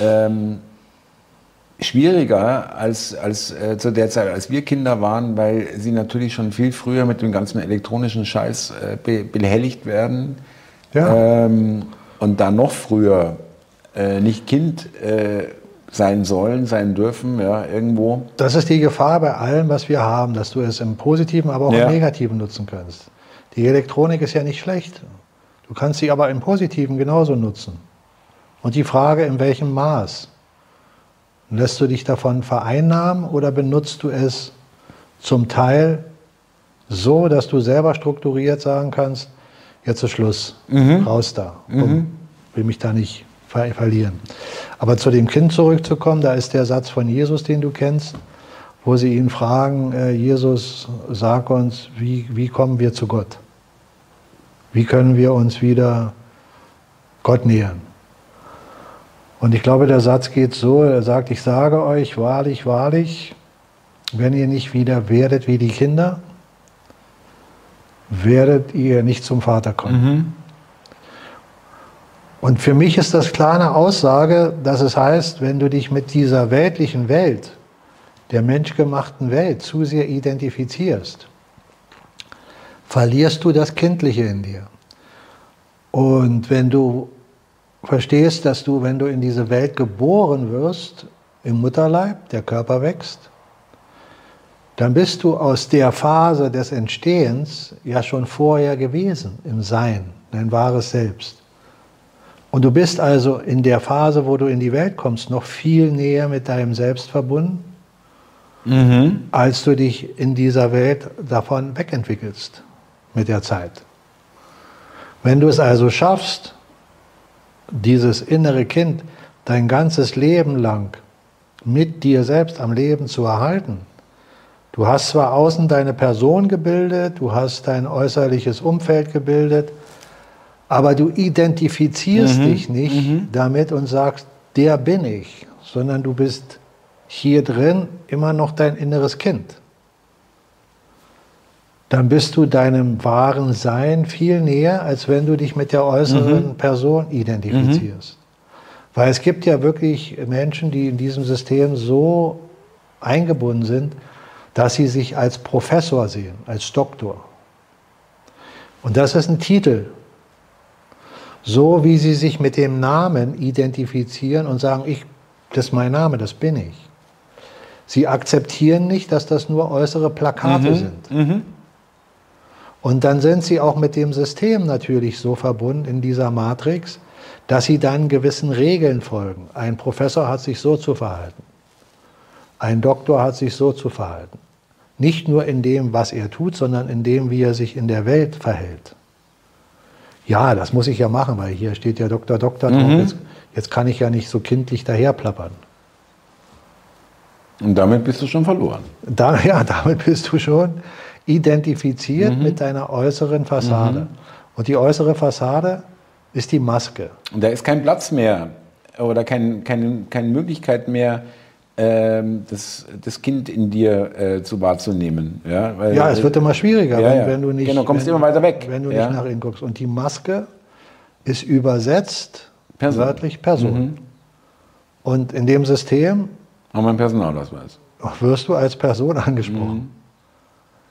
ähm, schwieriger als, als äh, zu der Zeit, als wir Kinder waren, weil sie natürlich schon viel früher mit dem ganzen elektronischen Scheiß äh, be behelligt werden Ja. ähm, und dann noch früher äh, nicht Kind äh, sein sollen, sein dürfen, ja, irgendwo. Das ist die Gefahr bei allem, was wir haben, dass du es im Positiven, aber auch Ja. im Negativen nutzen kannst. Die Elektronik ist ja nicht schlecht. Du kannst sie aber im Positiven genauso nutzen. Und die Frage, in welchem Maß? Lässt du dich davon vereinnahmen oder benutzt du es zum Teil so, dass du selber strukturiert sagen kannst, jetzt ist Schluss, raus da, Komm, will mich da nicht ver verlieren. Aber zu dem Kind zurückzukommen, da ist der Satz von Jesus, den du kennst, wo sie ihn fragen, äh, Jesus, sag uns, wie, wie kommen wir zu Gott? Wie können wir uns wieder Gott nähern? Und ich glaube, der Satz geht so, er sagt, ich sage euch wahrlich, wahrlich, wenn ihr nicht wieder werdet wie die Kinder, werdet ihr nicht zum Vater kommen. Und für mich ist das klar eine Aussage, dass es heißt, wenn du dich mit dieser weltlichen Welt, der menschgemachten Welt zu sehr identifizierst, verlierst du das Kindliche in dir. Und wenn du verstehst, dass du, wenn du in diese Welt geboren wirst, im Mutterleib, der Körper wächst, dann bist du aus der Phase des Entstehens ja schon vorher gewesen, im Sein, dein wahres Selbst. Und du bist also in der Phase, wo du in die Welt kommst, noch viel näher mit deinem Selbst verbunden, als du dich in dieser Welt davon wegentwickelst mit der Zeit. Wenn du es also schaffst, dieses innere Kind dein ganzes Leben lang mit dir selbst am Leben zu erhalten, du hast zwar außen deine Person gebildet, du hast dein äußerliches Umfeld gebildet, aber du identifizierst dich nicht damit und sagst, der bin ich, sondern du bist hier drin immer noch dein inneres Kind. Dann bist du deinem wahren Sein viel näher, als wenn du dich mit der äußeren Person identifizierst. Weil es gibt ja wirklich Menschen, die in diesem System so eingebunden sind, dass sie sich als Professor sehen, als Doktor. Und das ist ein Titel. So wie sie sich mit dem Namen identifizieren und sagen, ich, das ist mein Name, das bin ich. Sie akzeptieren nicht, dass das nur äußere Plakate mhm. sind. Mhm. Und dann sind sie auch mit dem System natürlich so verbunden in dieser Matrix, dass sie dann gewissen Regeln folgen. Ein Professor hat sich so zu verhalten. Ein Doktor hat sich so zu verhalten. Nicht nur in dem, was er tut, sondern in dem, wie er sich in der Welt verhält. Ja, das muss ich ja machen, weil hier steht ja Doktor, Doktor drauf. Mhm. Jetzt, jetzt kann ich ja nicht so kindlich daherplappern. Und damit bist du schon verloren. Da, ja, damit bist du schon identifiziert mhm. mit deiner äußeren Fassade. Mhm. Und die äußere Fassade ist die Maske. Und da ist kein Platz mehr oder kein, kein, keine Möglichkeit mehr, das, das Kind in dir äh, zu wahrzunehmen. Ja, Weil, ja, es wird immer schwieriger, ja, wenn, wenn, du nicht. Genau, kommst wenn, immer weiter weg. Wenn du ja. nicht nach innen guckst. Und die Maske ist übersetzt Person. wörtlich Person. Mhm. Und in dem System. Wir einen Personalausweis. Wirst du als Person angesprochen. Mhm.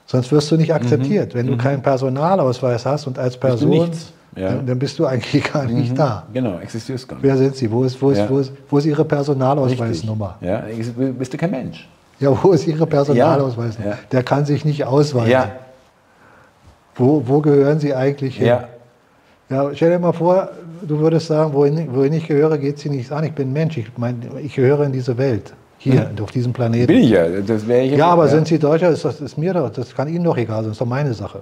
Sonst wirst du nicht akzeptiert. Mhm. Wenn du mhm. keinen Personalausweis hast und als Person ja. dann, dann, bist du eigentlich gar nicht mhm. da. Genau, existierst gar nicht. Wer sind Sie? Wo ist, wo ist, ja. wo ist, wo ist Ihre Personalausweisnummer? Ja, bist du kein Mensch. Ja, wo ist Ihre Personalausweisnummer? Der kann sich nicht ausweisen. Ja. Wo, wo gehören Sie eigentlich hin? Ja. Stell dir mal vor, du würdest sagen, wohin, wohin ich gehöre, geht Sie nichts an. Ich bin Mensch, ich, mein, ich gehöre in diese Welt. Hier, hm. auf diesem Planeten. Bin ich ja. Das ich ja, aber ja. sind Sie Deutscher? Das ist mir doch, das kann Ihnen doch egal sein. Das ist doch meine Sache.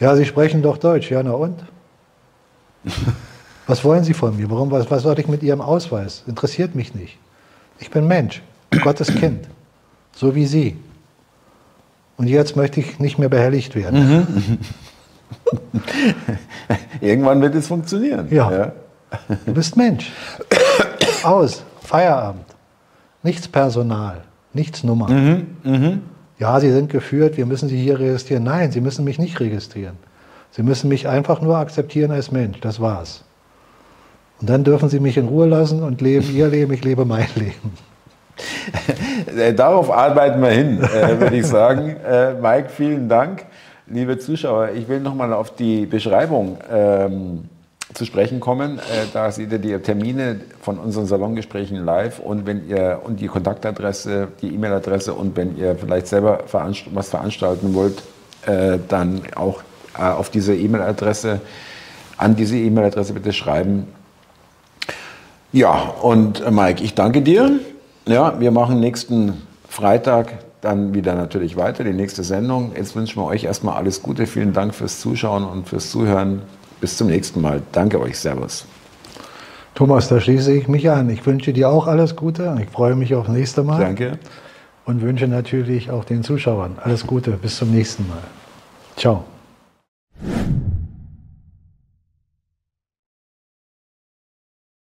Ja, Sie sprechen doch Deutsch. Ja, na und? Was wollen Sie von mir? Warum, was, was soll ich mit Ihrem Ausweis? Interessiert mich nicht. Ich bin Mensch, Gottes Kind, so wie Sie. Und jetzt möchte ich nicht mehr behelligt werden. Mhm. Irgendwann wird es funktionieren. Ja. ja. Du bist Mensch. Aus. Feierabend. Nichts Personal. Nichts Nummer. Mhm. Mhm ja, Sie sind geführt, wir müssen Sie hier registrieren. Nein, Sie müssen mich nicht registrieren. Sie müssen mich einfach nur akzeptieren als Mensch, das war's. Und dann dürfen Sie mich in Ruhe lassen und leben Ihr Leben, ich lebe mein Leben. Darauf arbeiten wir hin, äh, würde ich sagen. Äh, Mike, vielen Dank. Liebe Zuschauer, ich will nochmal auf die Beschreibung ähm, zu sprechen kommen. Äh, da seht ihr die Termine von unseren Salongesprächen live und wenn ihr und die Kontaktadresse, die E-Mail-Adresse und wenn ihr vielleicht selber veranst was veranstalten wollt, äh, dann auch äh, auf diese E-Mail-Adresse, an diese E-Mail-Adresse bitte schreiben. Ja, und Mike, ich danke dir. Ja, wir machen nächsten Freitag dann wieder natürlich weiter, die nächste Sendung. Jetzt wünschen wir euch erstmal alles Gute. Vielen Dank fürs Zuschauen und fürs Zuhören. Bis zum nächsten Mal. Danke euch. Servus. Thomas, da schließe ich mich an. Ich wünsche dir auch alles Gute. Ich freue mich aufs nächste Mal. Danke. Und wünsche natürlich auch den Zuschauern alles Gute. Bis zum nächsten Mal. Ciao.